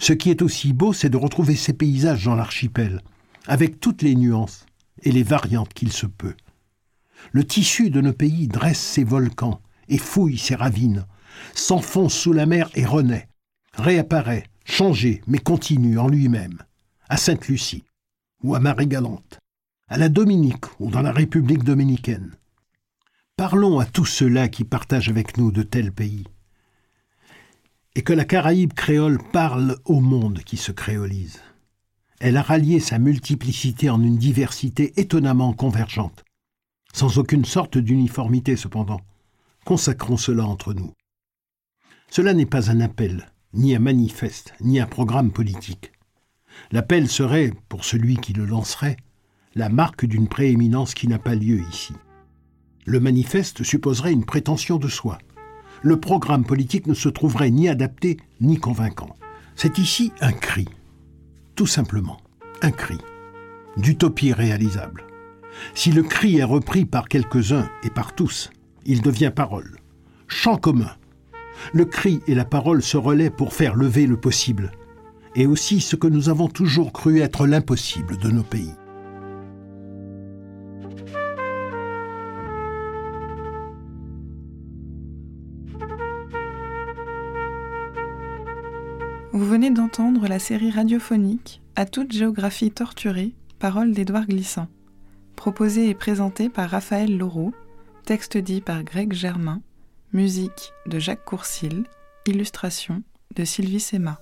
Ce qui est aussi beau, c'est de retrouver ces paysages dans l'archipel, avec toutes les nuances et les variantes qu'il se peut. Le tissu de nos pays dresse ses volcans et fouille ses ravines, s'enfonce sous la mer et renaît, réapparaît, changé mais continue en lui-même, à Sainte-Lucie ou à Marie-Galante, à la Dominique ou dans la République dominicaine. Parlons à tous ceux-là qui partagent avec nous de tels pays. Et que la Caraïbe créole parle au monde qui se créolise. Elle a rallié sa multiplicité en une diversité étonnamment convergente, sans aucune sorte d'uniformité cependant. Consacrons cela entre nous. Cela n'est pas un appel, ni un manifeste, ni un programme politique. L'appel serait, pour celui qui le lancerait, la marque d'une prééminence qui n'a pas lieu ici. Le manifeste supposerait une prétention de soi. Le programme politique ne se trouverait ni adapté ni convaincant. C'est ici un cri, tout simplement un cri, d'utopie réalisable. Si le cri est repris par quelques-uns et par tous, il devient parole, chant commun. Le cri et la parole se relaient pour faire lever le possible, et aussi ce que nous avons toujours cru être l'impossible de nos pays. Vous venez d'entendre la série radiophonique À toute géographie torturée, paroles d'Édouard Glissant, proposée et présentée par Raphaël Laureau, texte dit par Greg Germain, musique de Jacques Courcil, illustration de Sylvie Sema.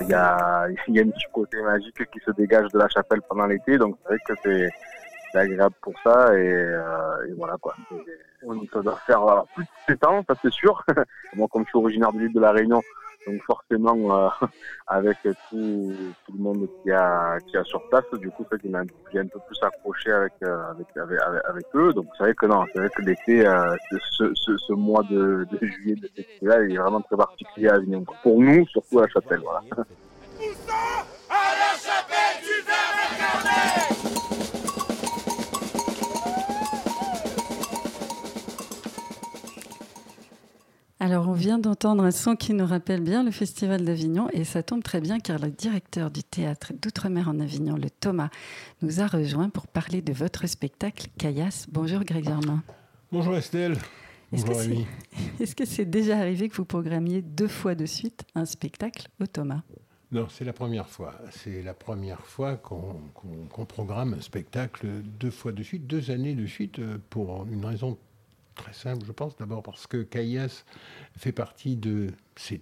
Il y, a, il y a un petit côté magique qui se dégage de la chapelle pendant l'été, donc c'est vrai que c'est agréable pour ça et, euh, et voilà quoi. Ça doit faire euh, plus de 7 ans, ça c'est sûr. [LAUGHS] Moi comme je suis originaire de l'île de la Réunion, donc forcément euh, [LAUGHS] avec tout, tout, le monde qui a qui a sur place, du coup ça qui m'a un, peu plus accroché avec, euh, avec, avec, avec, eux. Donc c'est vrai que non, c'est vrai que l'été, ce, ce, ce, mois de, juillet de festival il est vraiment très particulier à Avignon. Pour nous, surtout à la voilà. [LAUGHS] Alors, on vient d'entendre un son qui nous rappelle bien le Festival d'Avignon et ça tombe très bien car le directeur du théâtre d'Outre-mer en Avignon, le Thomas, nous a rejoint pour parler de votre spectacle Caillasse. Bonjour Greg Germain. Bonjour Estelle. Bonjour Amy. [LAUGHS] Est-ce que c'est déjà arrivé que vous programmiez deux fois de suite un spectacle au Thomas? Non, c'est la première fois. C'est la première fois qu'on programme un spectacle deux fois de suite, deux années de suite, euh, pour une raison Très simple, je pense. D'abord parce que Caillas fait partie de ces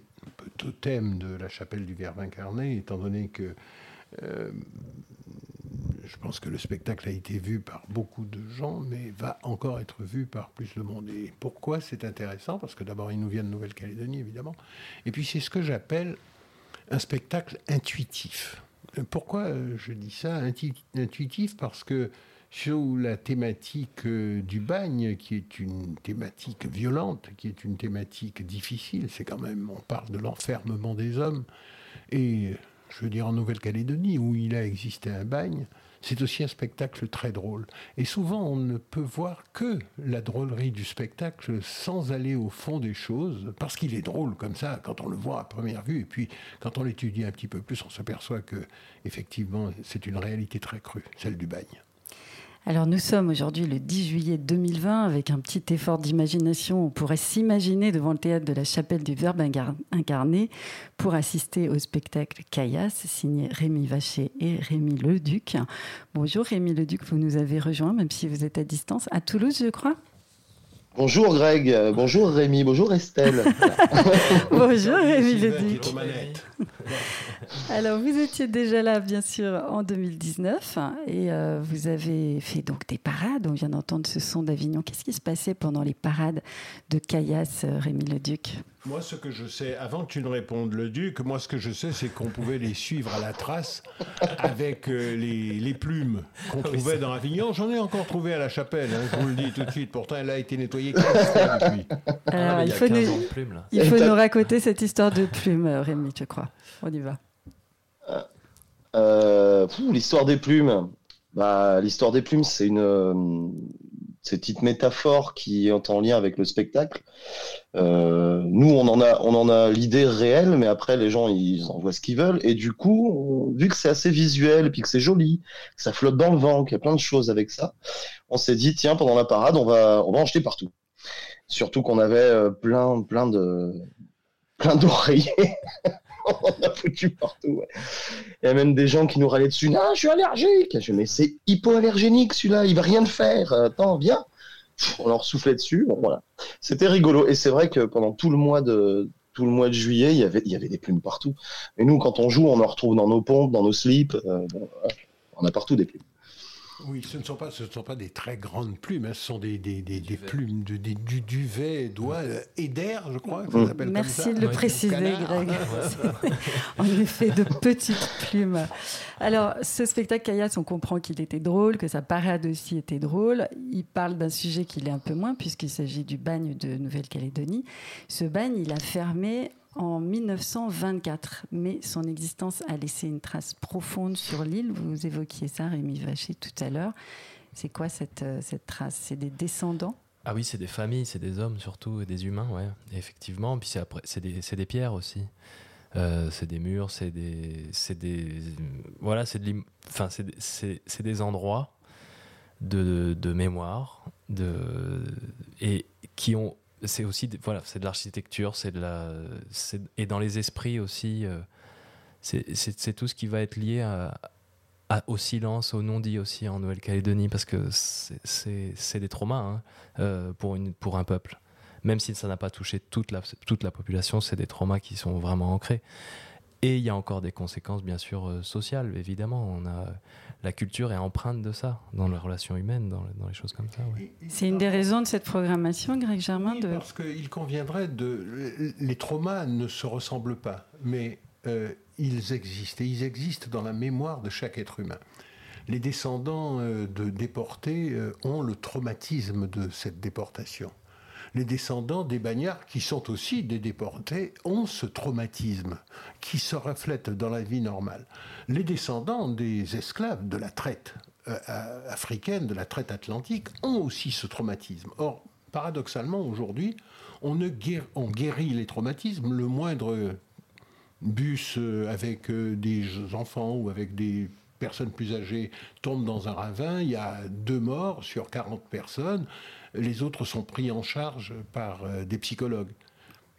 totems de la chapelle du Verbe incarné, étant donné que euh, je pense que le spectacle a été vu par beaucoup de gens, mais va encore être vu par plus de monde. Et pourquoi c'est intéressant? Parce que d'abord, il nous vient de Nouvelle-Calédonie, évidemment. Et puis, c'est ce que j'appelle un spectacle intuitif. Pourquoi euh, je dis ça Intuitif? Parce que sur la thématique euh, du bagne, qui est une thématique violente, qui est une thématique difficile. C'est quand même, on parle de l'enfermement des hommes. Et je veux dire, en Nouvelle-Calédonie, où il a existé un bagne, c'est aussi un spectacle très drôle. Et souvent, on ne peut voir que la drôlerie du spectacle sans aller au fond des choses, parce qu'il est drôle comme ça quand on le voit à première vue. Et puis, quand on l'étudie un petit peu plus, on s'aperçoit que, effectivement, c'est une réalité très crue, celle du bagne. Alors nous sommes aujourd'hui le 10 juillet 2020 avec un petit effort d'imagination. On pourrait s'imaginer devant le théâtre de la chapelle du Verbe incarné pour assister au spectacle Caillasse signé Rémi Vacher et Rémi Leduc. Bonjour Rémi Leduc, vous nous avez rejoint même si vous êtes à distance à Toulouse je crois. Bonjour Greg, bonjour Rémi, bonjour Estelle. [LAUGHS] [LAUGHS] bonjour Rémi Leduc. [LAUGHS] Alors vous étiez déjà là bien sûr en 2019 et euh, vous avez fait donc des parades, on vient d'entendre ce son d'Avignon. Qu'est-ce qui se passait pendant les parades de Caillasse, euh, Rémi Leduc moi, ce que je sais, avant que tu ne répondes, le Duc, moi, ce que je sais, c'est qu'on pouvait les suivre à la trace avec euh, les, plumes qu'on trouvait dans Avignon. J'en ai encore trouvé à la chapelle, hein, je vous le dis tout de suite. Pourtant, elle a été nettoyée 15 fois depuis. Alors, ah, il, faut, nous, plumes, il faut nous raconter cette histoire de plumes, Rémi, je crois? On y va. Euh, l'histoire des plumes. Bah, l'histoire des plumes, c'est une, euh, cette petite métaphore qui est en lien avec le spectacle. Euh, nous, on en a, on en a l'idée réelle, mais après, les gens, ils en voient ce qu'ils veulent. Et du coup, vu que c'est assez visuel, puis que c'est joli, que ça flotte dans le vent, qu'il y a plein de choses avec ça, on s'est dit, tiens, pendant la parade, on va, on va en jeter partout. Surtout qu'on avait euh, plein, plein de, plein d'oreillers. [LAUGHS] [LAUGHS] on a foutu partout. Il y a même des gens qui nous râlaient dessus. Ah, je suis allergique. Je mais c'est hypoallergénique celui-là, il va rien faire. Attends, viens. On leur soufflait dessus. voilà. C'était rigolo. Et c'est vrai que pendant tout le mois de juillet, il y avait, il y avait des plumes partout. Mais nous, quand on joue, on en retrouve dans nos pompes, dans nos slips. Euh, on a partout des plumes. Oui, ce ne sont pas, ce ne sont pas des très grandes plumes, hein. ce sont des, des, des, des plumes, de, des, du duvet, doigts euh, et d'air, je crois. Ça mmh. Merci de le préciser, Greg. [LAUGHS] en effet, de petites plumes. Alors, ce spectacle Kayas, on comprend qu'il était drôle, que sa parade aussi était drôle. Il parle d'un sujet qui l'est un peu moins, puisqu'il s'agit du bagne de Nouvelle-Calédonie. Ce bagne, il a fermé en 1924, mais son existence a laissé une trace profonde sur l'île. Vous évoquiez ça, Rémi Vacher, tout à l'heure. C'est quoi cette, euh, cette trace? C'est des descendants? Ah oui, c'est des familles, c'est des hommes surtout, et des humains, ouais. effectivement, puis c'est des, des, pierres aussi. Euh, c'est des murs, c'est des, des, voilà, c'est de, enfin, c'est des endroits de, de, mémoire, de, et qui ont c'est aussi voilà, c'est de l'architecture, c'est de la, et dans les esprits aussi, euh, c'est tout ce qui va être lié au silence, au non-dit aussi en Nouvelle-Calédonie, parce que c'est des traumas hein, euh, pour, une, pour un peuple. Même si ça n'a pas touché toute la, toute la population, c'est des traumas qui sont vraiment ancrés. Et il y a encore des conséquences, bien sûr, euh, sociales, évidemment. On a, la culture est empreinte de ça, dans les relations humaines, dans, dans les choses comme ça. C'est une des raisons de cette programmation, Greg Germain de... Parce qu'il conviendrait de... Les traumas ne se ressemblent pas, mais euh, ils existent. Et ils existent dans la mémoire de chaque être humain. Les descendants euh, de déportés ont le traumatisme de cette déportation les descendants des bagnards, qui sont aussi des déportés, ont ce traumatisme qui se reflète dans la vie normale. Les descendants des esclaves de la traite euh, africaine, de la traite atlantique, ont aussi ce traumatisme. Or, paradoxalement, aujourd'hui, on, on guérit les traumatismes. Le moindre bus euh, avec euh, des enfants ou avec des personnes plus âgées tombe dans un ravin, il y a deux morts sur 40 personnes les autres sont pris en charge par euh, des psychologues.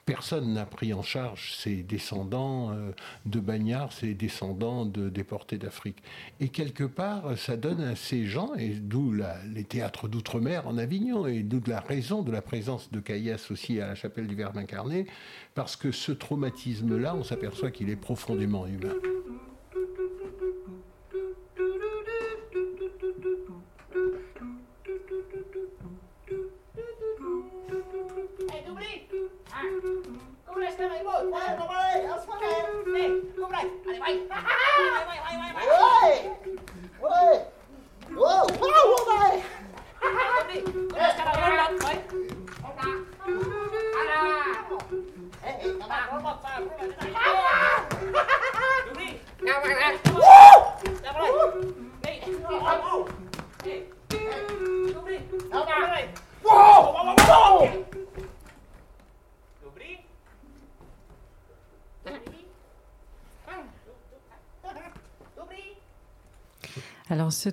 Personne n'a pris en charge ces descendants euh, de bagnards, ces descendants de déportés d'Afrique. Et quelque part, ça donne à ces gens, et d'où les théâtres d'outre-mer en Avignon, et d'où la raison de la présence de Caillas aussi à la chapelle du Verbe incarné, parce que ce traumatisme-là, on s'aperçoit qu'il est profondément humain.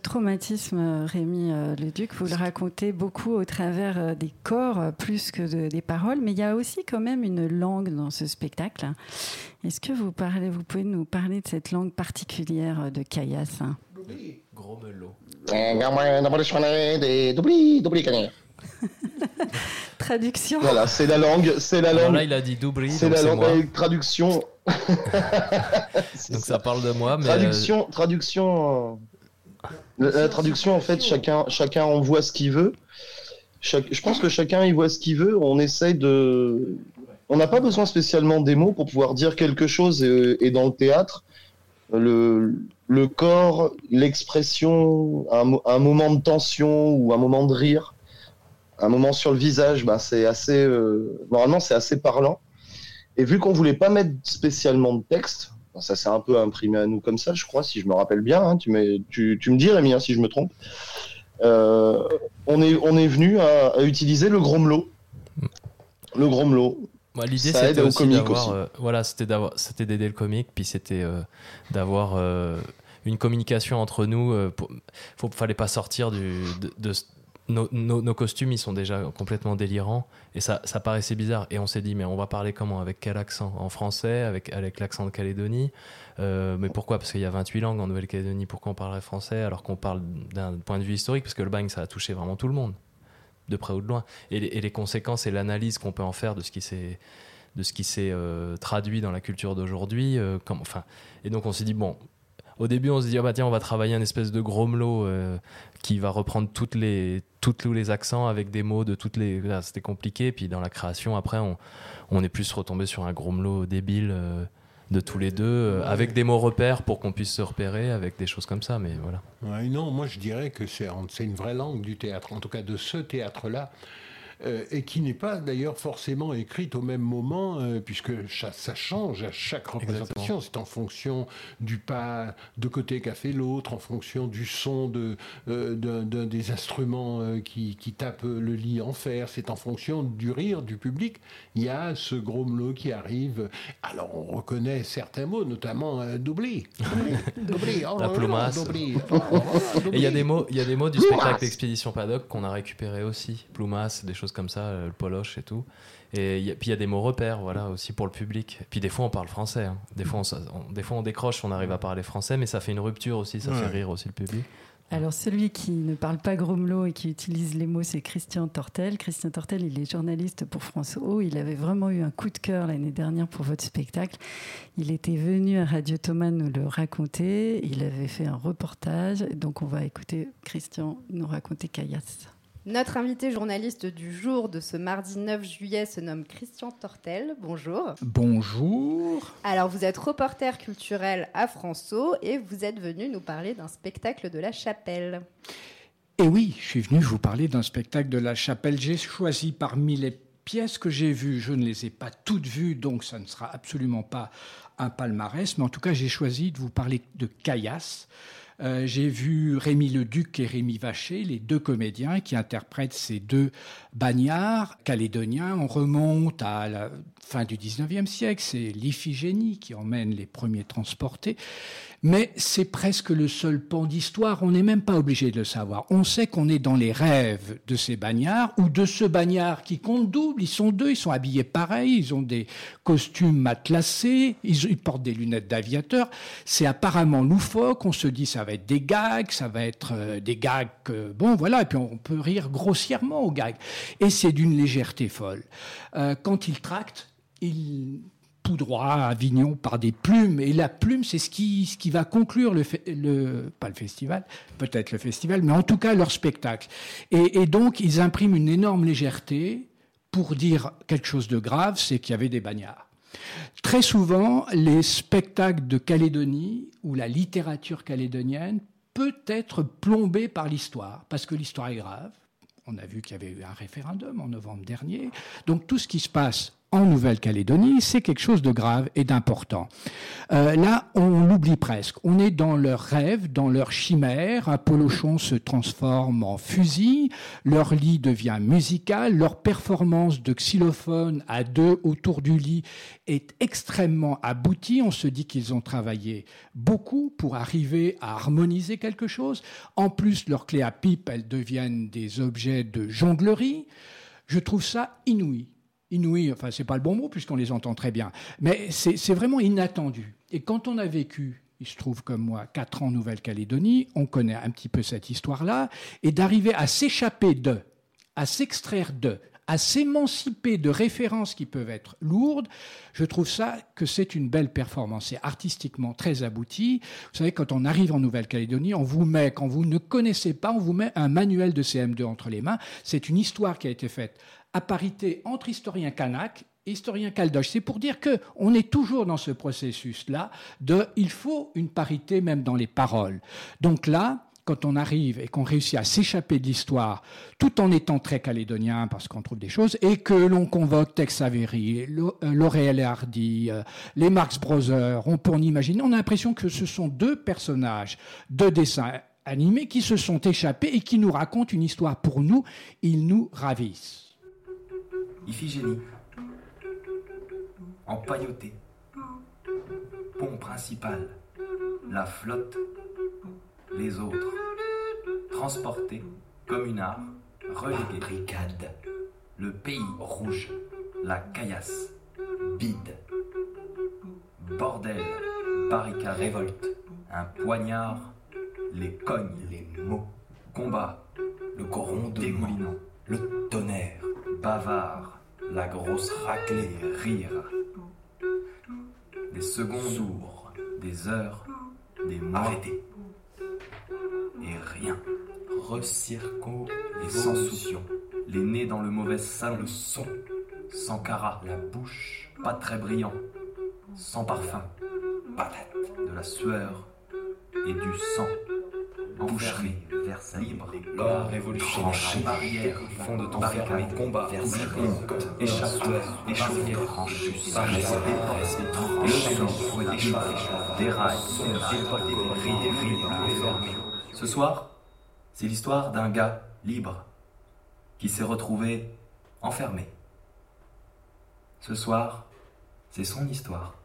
Traumatisme, Rémi euh, Leduc, vous le racontez beaucoup au travers euh, des corps euh, plus que des paroles, mais il y a aussi quand même une langue dans ce spectacle. Est-ce que vous, parlez, vous pouvez nous parler de cette langue particulière de Caillasse? Gros melot. [LAUGHS] Traduction. Voilà, c'est la langue, c'est la langue. là, il a dit Doubri. C'est la langue traduction. [LAUGHS] donc ça parle de moi, mais traduction, traduction. La, traduction, en fait, chacun, chacun envoie ce qu'il veut. je pense que chacun y voit ce qu'il veut. On essaye de. On n'a pas besoin spécialement des mots pour pouvoir dire quelque chose. Et, dans le théâtre, le, le corps, l'expression, un, moment de tension ou un moment de rire, un moment sur le visage, bah, c'est assez. Euh, normalement, c'est assez parlant. Et vu qu'on voulait pas mettre spécialement de texte, ça s'est un peu imprimé à nous comme ça, je crois, si je me rappelle bien. Hein. tu, me dis, Rémi, hein, si je me trompe. Euh, on, est, on est venu à, utiliser le grommelot. Le grommelot. L'idée c'était aussi d'avoir, euh, voilà, c'était d'avoir, c'était d'aider le comique, puis c'était euh, d'avoir une communication entre nous. Il fallait pas sortir du, de, nos, costumes, ils sont déjà complètement délirants. Et ça, ça paraissait bizarre. Et on s'est dit, mais on va parler comment Avec quel accent En français Avec, avec l'accent de Calédonie euh, Mais pourquoi? Parce qu'il y a 28 langues en Nouvelle-Calédonie. Pourquoi on parlerait français alors qu'on parle d'un point de vue historique? Parce que le bagne, ça a touché vraiment tout le monde, de près ou de loin. Et, les, conséquences et l'analyse qu'on peut en faire de ce qui s'est de ce qui s'est euh, traduit dans la culture d'aujourd'hui. Euh, enfin, et donc on s'est dit, bon, au début, on se dit, ah bah tiens, on va travailler un espèce de gros euh, qui va reprendre toutes les, toutes, tous les accents avec des mots de toutes les. C'était compliqué. Puis dans la création, après, on, on est plus retombé sur un gros débile euh, de tous les deux, euh, avec des mots repères pour qu'on puisse se repérer, avec des choses comme ça. Mais voilà. non, moi je dirais que c'est une vraie langue du théâtre, en tout cas de ce théâtre-là. Euh, et qui n'est pas d'ailleurs forcément écrite au même moment, euh, puisque ça, change à chaque représentation. C'est en fonction du pas de côté qu'a fait l'autre, en fonction du son de, euh, d'un, des instruments qui, qui tape le lit en fer, c'est en fonction du rire du public. Il y a ce gros mot qui arrive. Alors on reconnaît certains mots, notamment d'oubli. Doubli. La ploumasse. [LAUGHS] Et il y a des mots, il y a des mots du spectacle Expédition Paddock qu'on a récupéré aussi. Ploumasse, des choses comme ça, euh, le poloche et tout. Et puis il y a des mots repères, voilà, aussi pour le public. Puis des fois on parle français, hein. des, fois on, des fois on décroche, on arrive à parler français, mais ça fait une rupture aussi, ça fait rire aussi le public. Alors celui qui ne parle pas grommelot et qui utilise les mots, c'est Christian Tortel. Christian Tortel, il est journaliste pour France O. Il avait vraiment eu un coup de cœur l'année dernière pour votre spectacle. Il était venu à Radio Thomas nous le raconter. Il avait fait un reportage. Donc on va écouter Christian nous raconter Caillasse. Notre invité journaliste du jour de ce mardi 9 juillet se nomme Christian Tortel. Bonjour. Bonjour. Alors, vous êtes reporter culturel à François et vous êtes venu nous parler d'un spectacle de la chapelle. Eh oui, je suis venu vous parler d'un spectacle de la chapelle. J'ai choisi parmi les pièces que j'ai vues, je ne les ai pas toutes vues, donc ça ne sera absolument pas un palmarès, mais en tout cas, j'ai choisi de vous parler de Caillasse. Euh, j'ai vu Rémi Leduc et Rémi Vacher, les deux comédiens qui interprètent ces deux bagnards calédoniens. On remonte à la fin du 19e siècle, c'est l'Iphigénie qui emmène les premiers transportés mais c'est presque le seul pan d'histoire. On n'est même pas obligé de le savoir. On sait qu'on est dans les rêves de ces bagnards ou de ce bagnard qui compte double. Ils sont deux, ils sont habillés pareil, ils ont des costumes matelassés, ils, portent des lunettes d'aviateur. C'est apparemment loufoque. On se dit ça va être des gags, ça va être euh, des gags. bon, voilà. Et puis on peut rire grossièrement aux gags. Et c'est d'une légèreté folle. Euh, quand ils tout droit à Avignon par des plumes. Et la plume, c'est ce qui, ce qui va conclure le, le pas le festival, peut-être le festival, mais en tout cas leur spectacle. Et, et, donc, ils impriment une énorme légèreté pour dire quelque chose de grave, c'est qu'il y avait des bagnards. Très souvent, les spectacles de Calédonie ou la littérature calédonienne peut être plombée par l'histoire, parce que l'histoire est grave. On a vu qu'il y avait eu un référendum en novembre dernier. Donc tout ce qui se passe en Nouvelle-Calédonie, c'est quelque chose de grave et d'important. Euh, là, on l'oublie presque. On est dans leur rêve, dans leur chimère. Apollochon se transforme en fusil, leur lit devient musical, leur performance de xylophone à deux autour du lit est extrêmement aboutie. On se dit qu'ils ont travaillé beaucoup pour arriver à harmoniser quelque chose. En plus, leurs clés à pipe, elles deviennent des objets de jonglerie. Je trouve ça inouï inouï, enfin c'est pas le bon mot puisqu'on les entend très bien, mais c'est vraiment inattendu. Et quand on a vécu, il se trouve comme moi, quatre ans en Nouvelle-Calédonie, on connaît un petit peu cette histoire-là, et d'arriver à s'échapper de, à s'extraire de, à s'émanciper de références qui peuvent être lourdes, je trouve ça que c'est une belle performance. C'est artistiquement très abouti. Vous savez, quand on arrive en Nouvelle-Calédonie, on vous met, quand vous ne connaissez pas, on vous met un manuel de CM2 entre les mains. C'est une histoire qui a été faite à parité entre historien kanak et historien caldoche. C'est pour dire que on est toujours dans ce processus-là de il faut une parité même dans les paroles. Donc là, quand on arrive et qu'on réussit à s'échapper de l'histoire tout en étant très calédonien parce qu'on trouve des choses et que l'on convoque Tex Avery, euh, L'Oréal et Hardy, euh, les Marx Brothers, on peut en imaginer, on a l'impression que ce sont deux personnages de dessin animé qui se sont échappés et qui nous racontent une histoire pour nous, ils nous ravissent. Iphigénie. Empailloté. Pont principal. La flotte. Les autres. Transportés, comme une art, relégué. Brigade. Le pays rouge. La caillasse. Bide. Bordel. Barricade. Révolte. Un poignard. Les cognes. Les mots. Combat. Le coron dégoulinant. Le tonnerre. Bavard. La grosse raclée. Rire. Des secondes sourds. Des heures. Des mois. Arrêtés. Et rien. Recirco les sensations. Les nez dans le mauvais salon. Le son. Sans cara. La bouche. Pas très brillant. Sans parfum. Patate. De la sueur. Et du sang. Boucherie, libre, corps révolutionnaire, barrière, fond de t'enfermer, combat, Versailles, honte, échappatoire, échauffé, tranché, sagesse, échauffé, échauffé, déraille, dépoté, rire, rire, Ce soir, c'est l'histoire d'un gars libre qui s'est retrouvé enfermé. Ce soir, c'est son histoire.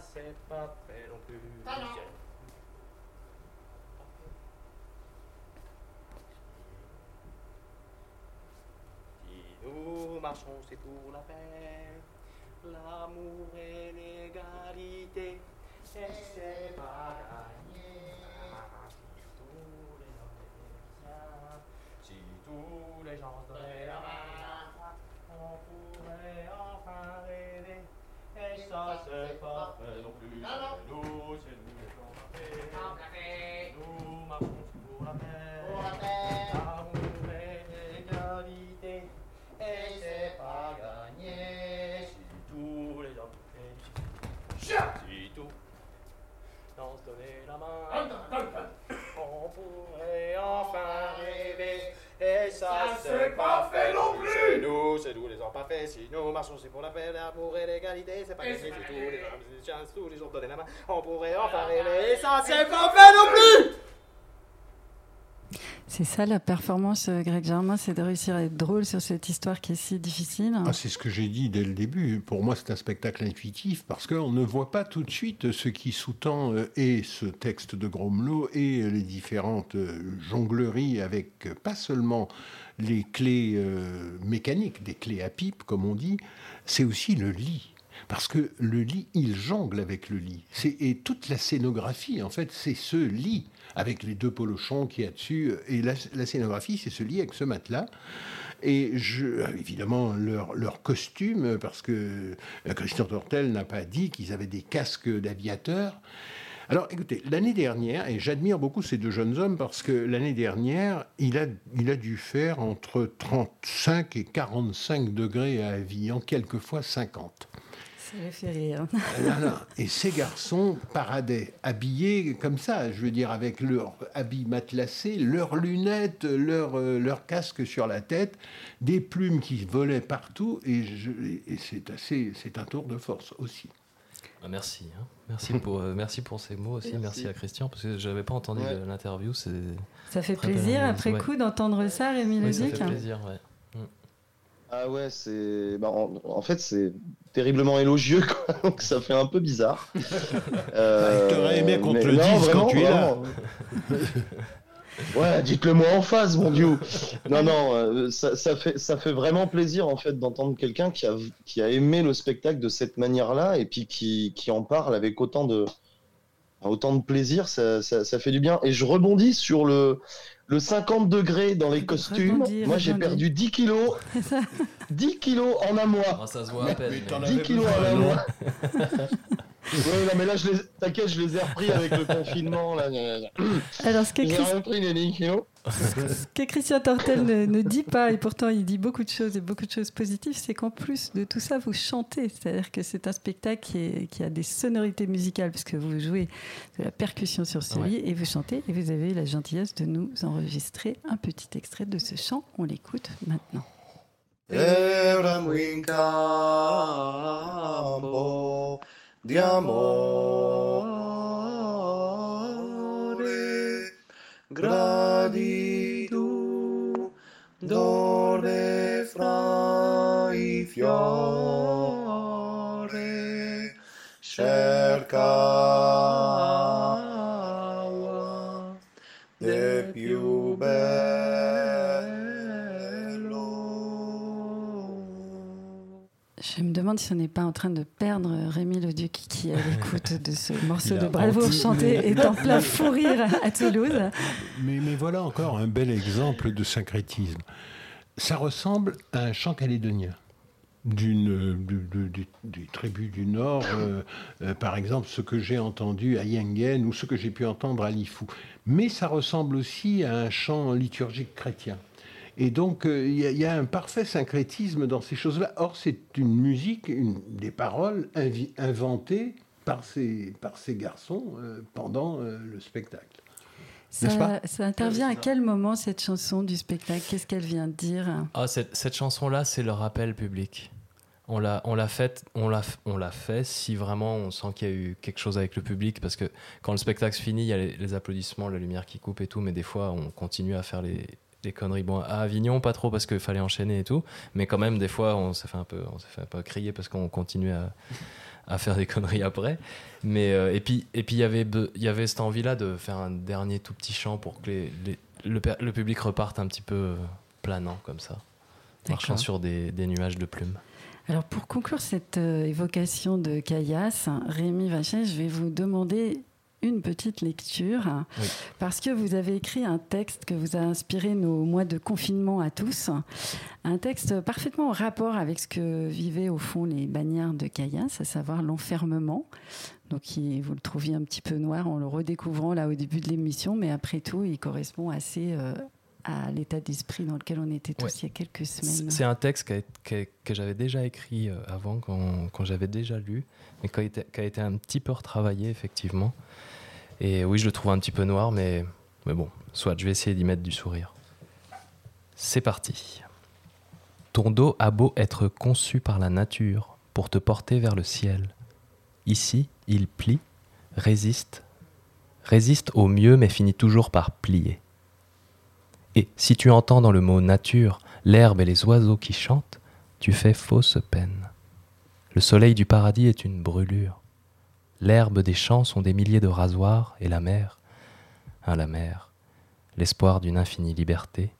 C'est pas fait non plus. Si nous marchons, c'est pour la paix, l'amour et l'égalité. Et c'est pas gagné. Si tous les hommes si tous les gens donnaient la main, on pourrait enfin. Et ça, c'est pas fait non plus. C'est nous, c'est nous gens café. Nous C'est pas gagné, c'est tous les hommes, tous les jours donner la main. On pourrait enfin rêver. Et ça, c'est pas fait non plus. C'est ça la performance, euh, Greg Germain, c'est de réussir à être drôle sur cette histoire qui est si difficile. Ah, c'est ce que j'ai dit dès le début. Pour moi, c'est un spectacle intuitif parce qu'on ne voit pas tout de suite ce qui sous-tend euh, et ce texte de Gromelot et les différentes euh, jongleries avec pas seulement les clés mécaniques, des clés à pipe, comme on dit, c'est aussi le lit. Parce que le lit, il jongle avec le lit. Et toute la scénographie, en fait, c'est ce lit avec les deux polochons qu'il y a dessus. Et la, scénographie, c'est ce lit avec ce matelas. Et je, évidemment, leur, leur costume, parce que euh, Christian Tortel n'a pas dit qu'ils avaient des casques d'aviateurs. Alors écoutez, l'année dernière, et j'admire beaucoup ces deux jeunes hommes parce que l'année dernière, il a, il a dû faire entre 35 et 45 degrés à Avignon, quelquefois 50. Ça fait rire. Et ces garçons paradaient habillés comme ça, je veux dire, avec leur habits matelassés, leurs lunettes, leur, euh, leur casque sur la tête, des plumes qui volaient partout, et, c'est assez, c'est un tour de force aussi. Ah, merci, hein. merci pour euh, merci pour ces mots aussi, merci, à Christian parce que je n'avais pas entendu l'interview. Ça fait plaisir après coup d'entendre ça, Rémi oui, Ça fait plaisir, ouais. Ah ouais, c'est. Bah, en, fait, c'est terriblement élogieux, quoi. [LAUGHS] donc ça fait un peu bizarre. [LAUGHS] euh... T'aurais aimé qu'on te le dise quand tu es là. ouais, dites-le moi en face, mon dieu. Non, non, euh, ça, ça, fait, ça fait vraiment plaisir en fait d'entendre quelqu'un qui a, qui a aimé le spectacle de cette manière-là et puis qui, qui en parle avec autant de, autant de plaisir. Ça, ça, ça fait du bien. Et je rebondis sur le, le 50 degrés dans les costumes. Moi, j'ai perdu 10 kilos. [LAUGHS] 10 kilos en un mois. Ah, ça se voit à peine. 10 kilos en un mois. Oui, non, mais là, je les... t'inquiète, je les ai repris avec le confinement. Là. Alors, ce que J'ai repris les 10 kilos. Ce que Christian Tortel ne, dit pas, et pourtant il dit beaucoup de choses et beaucoup de choses positives, c'est qu'en plus de tout ça, vous chantez. C'est-à-dire que c'est un spectacle qui, qui, a des sonorités musicales, puisque vous jouez de la percussion sur ce lit, et vous chantez, et vous avez la gentillesse de nous enregistrer un petit extrait de ce chant. On l'écoute maintenant. gradi tu dove fra i fiori cerca demande si on n'est pas en train de perdre Rémi Leduc qui, [LAUGHS] à l'écoute de ce morceau de bravoure chanté, [LAUGHS] est en plein fou rire à Toulouse. Mais, mais, voilà encore un bel exemple de syncrétisme. Ça ressemble à un chant calédonien d'une des tribus du Nord, euh, euh, par exemple ce que j'ai entendu à Yengen ou ce que j'ai pu entendre à Lifou. Mais ça ressemble aussi à un chant liturgique chrétien. Et donc, euh, il y, a un parfait syncrétisme dans ces choses-là. Or, c'est une musique, une, des paroles inventées par ces, par ces garçons euh, pendant euh, le spectacle. Ça, ça, intervient à quel moment cette chanson du spectacle? Qu'est-ce qu'elle vient dire? Ah, Cette, cette chanson-là, c'est le rappel public. On l'a, on l'a fait, on l'a, on l'a fait si vraiment on sent qu'il y a eu quelque chose avec le public, parce que quand le spectacle se finit, il y a les, les applaudissements, la lumière qui coupe et tout, mais des fois on continue à faire les, des conneries. Bon, à Avignon, pas trop parce qu'il fallait enchaîner et tout, mais quand même, des fois, on s'est fait un peu, on s'est fait un peu crier parce qu'on continuait à, à, faire des conneries après. Mais euh, et puis, et puis il y avait, il y avait cette envie-là de faire un dernier tout petit chant pour que les, le, le, public reparte un petit peu planant comme ça, marchant sur des, des, nuages de plumes. Alors pour conclure cette euh, évocation de Caillasse, Rémi Vachet, je vais vous demander une petite lecture, parce que vous avez écrit un texte que vous a inspiré nos mois de confinement à tous, un texte parfaitement en rapport avec ce que vivaient au fond les bannières de Caillasse, à savoir l'enfermement. Donc vous le trouviez un petit peu noir en le redécouvrant là au début de l'émission, mais après tout, il correspond assez euh, à l'état d'esprit dans lequel on était tous il y a quelques semaines. C'est un texte que j'avais déjà écrit euh, avant, quand, quand j'avais déjà lu, mais qui a, été, qui a, été, un petit peu retravaillé, effectivement. Et oui, je le trouve un petit peu noir, mais, bon, soit, je vais essayer d'y mettre du sourire. C'est parti. Ton dos a beau être conçu par la nature pour te porter vers le ciel. Ici, il plie, résiste, résiste au mieux mais finit toujours par plier. Et si tu entends dans le mot nature l'herbe et les oiseaux qui chantent, tu fais fausse peine. Le soleil du paradis est une brûlure. L'herbe des champs sont des milliers de rasoirs, et la mer, ah la mer, l'espoir d'une infinie liberté,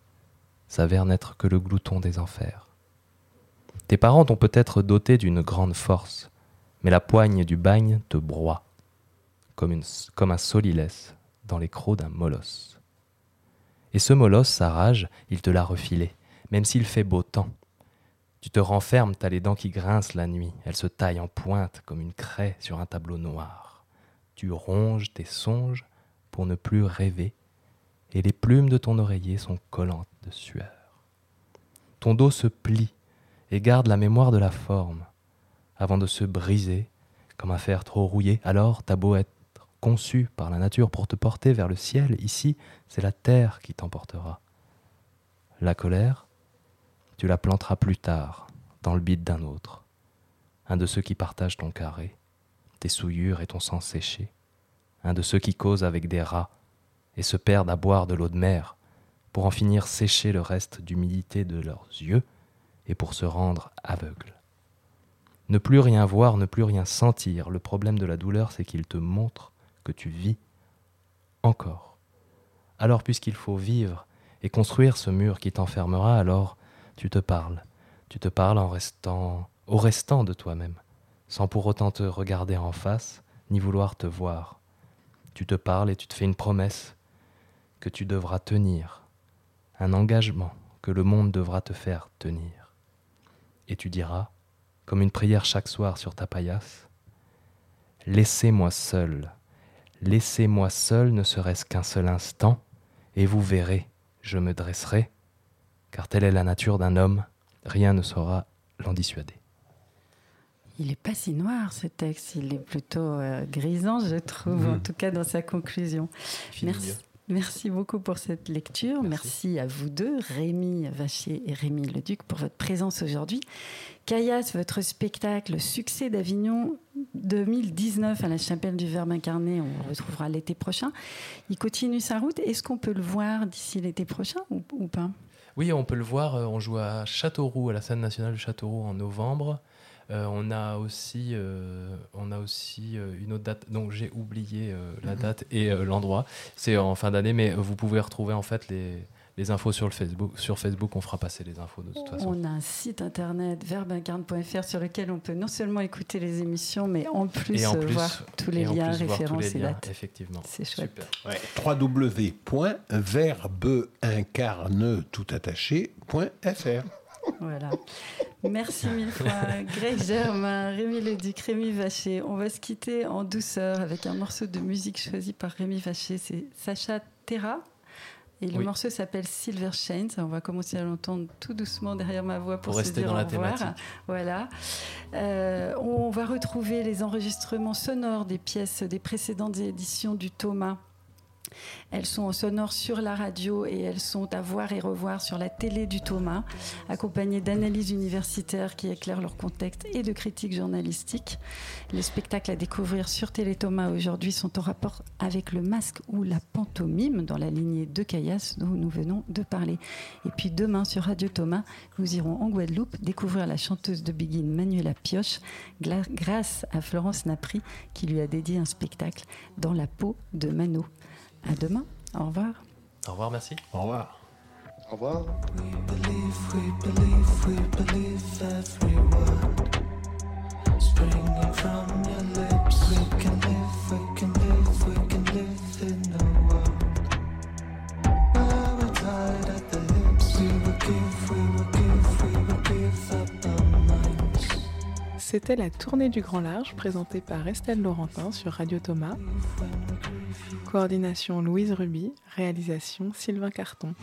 s'avère n'être que le glouton des enfers. Tes parents t'ont peut-être doté d'une grande force, mais la poigne du bagne te broie, comme, comme un solilès dans les crocs d'un molosse. Et ce molosse, sa rage, il te l'a refilé, même s'il fait beau temps, tu te renfermes, t'as les dents qui grincent la nuit, elles se taillent en pointe comme une craie sur un tableau noir. Tu ronges tes songes pour ne plus rêver, et les plumes de ton oreiller sont collantes de sueur. Ton dos se plie et garde la mémoire de la forme, avant de se briser comme un fer trop rouillé. Alors t'as beau être conçu par la nature pour te porter vers le ciel, ici c'est la terre qui t'emportera. La colère, tu la planteras plus tard, dans le bide d'un autre, un de ceux qui partagent ton carré, tes souillures et ton sang séché, un de ceux qui causent avec des rats et se perdent à boire de l'eau de mer pour en finir sécher le reste d'humidité de leurs yeux et pour se rendre aveugles. Ne plus rien voir, ne plus rien sentir, le problème de la douleur, c'est qu'il te montre que tu vis encore. Alors puisqu'il faut vivre et construire ce mur qui t'enfermera, alors tu te parles. Tu te parles en restant au restant de toi-même, sans pour autant te regarder en face, ni vouloir te voir. Tu te parles et tu te fais une promesse que tu devras tenir, un engagement que le monde devra te faire tenir. Et tu diras, comme une prière chaque soir sur ta paillasse, Laissez-moi seul, laissez-moi seul ne serait-ce qu'un seul instant, et vous verrez, je me dresserai, car telle est la nature d'un homme, rien ne saura l'en dissuader. Il n'est pas si noir ce texte, il est plutôt euh, grisant, je trouve, en mhm. tout cas dans sa conclusion. Merci. Merci beaucoup pour cette lecture. Merci. à vous deux, Rémi Vachier et Rémi Leduc, pour votre présence aujourd'hui. Caillasse, votre spectacle Succès d'Avignon 2019 à la chapelle du Verbe incarné, on le retrouvera l'été prochain. Il continue sa route. Est-ce qu'on peut le voir d'ici l'été prochain ou, ou pas? Oui, on peut le voir. On joue à Châteauroux, à la scène nationale de Châteauroux en novembre. on a aussi, on a aussi une autre date. Donc j'ai oublié la mhm. date et l'endroit. C'est en fin d'année, mais vous pouvez retrouver en fait les, les infos sur, le Facebook, sur Facebook, on fera passer les infos de toute façon. On a un site internet verbincarne.fr sur lequel on peut non seulement écouter les émissions, mais en plus, euh, voir tous les liens, références et dates. Effectivement. C'est chouette. Ouais. www.verbeincarne tout Voilà. Merci mille fois. [LAUGHS] Greg Germain, Rémi Leduc, Rémi Vacher. On va se quitter en douceur avec un morceau de musique choisi par Rémi Vacher. C'est Sacha Terra et le morceau s'appelle Silver Chains. On va commencer à l'entendre tout doucement derrière ma voix pour, se rester dire dans la revoir. Thématique. Voilà. Euh, on va retrouver les enregistrements sonores des pièces des précédentes éditions du Thomas elles sont en sonore sur la radio et elles sont à voir et revoir sur la télé du Thomas, accompagnées d'analyses universitaires qui éclairent leur contexte et de critiques journalistiques. Les spectacles à découvrir sur Télé Thomas aujourd'hui sont en rapport avec le masque ou la pantomime dans la lignée de Caillasse dont nous venons de parler. Et puis demain sur Radio Thomas, nous irons en Guadeloupe découvrir la chanteuse de Begin Manuela Pioche grâce à Florence Napri qui lui a dédié un spectacle dans la peau de Mano. À demain. Au revoir. Au revoir, merci. Au revoir. Au revoir. C'était la tournée du Grand Large présentée par Estelle Laurentin sur Radio Thomas. Coordination Louise Ruby, réalisation Sylvain Carton.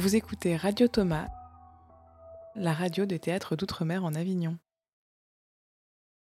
Vous écoutez Radio Thomas, la radio de théâtre d'outre-mer en Avignon.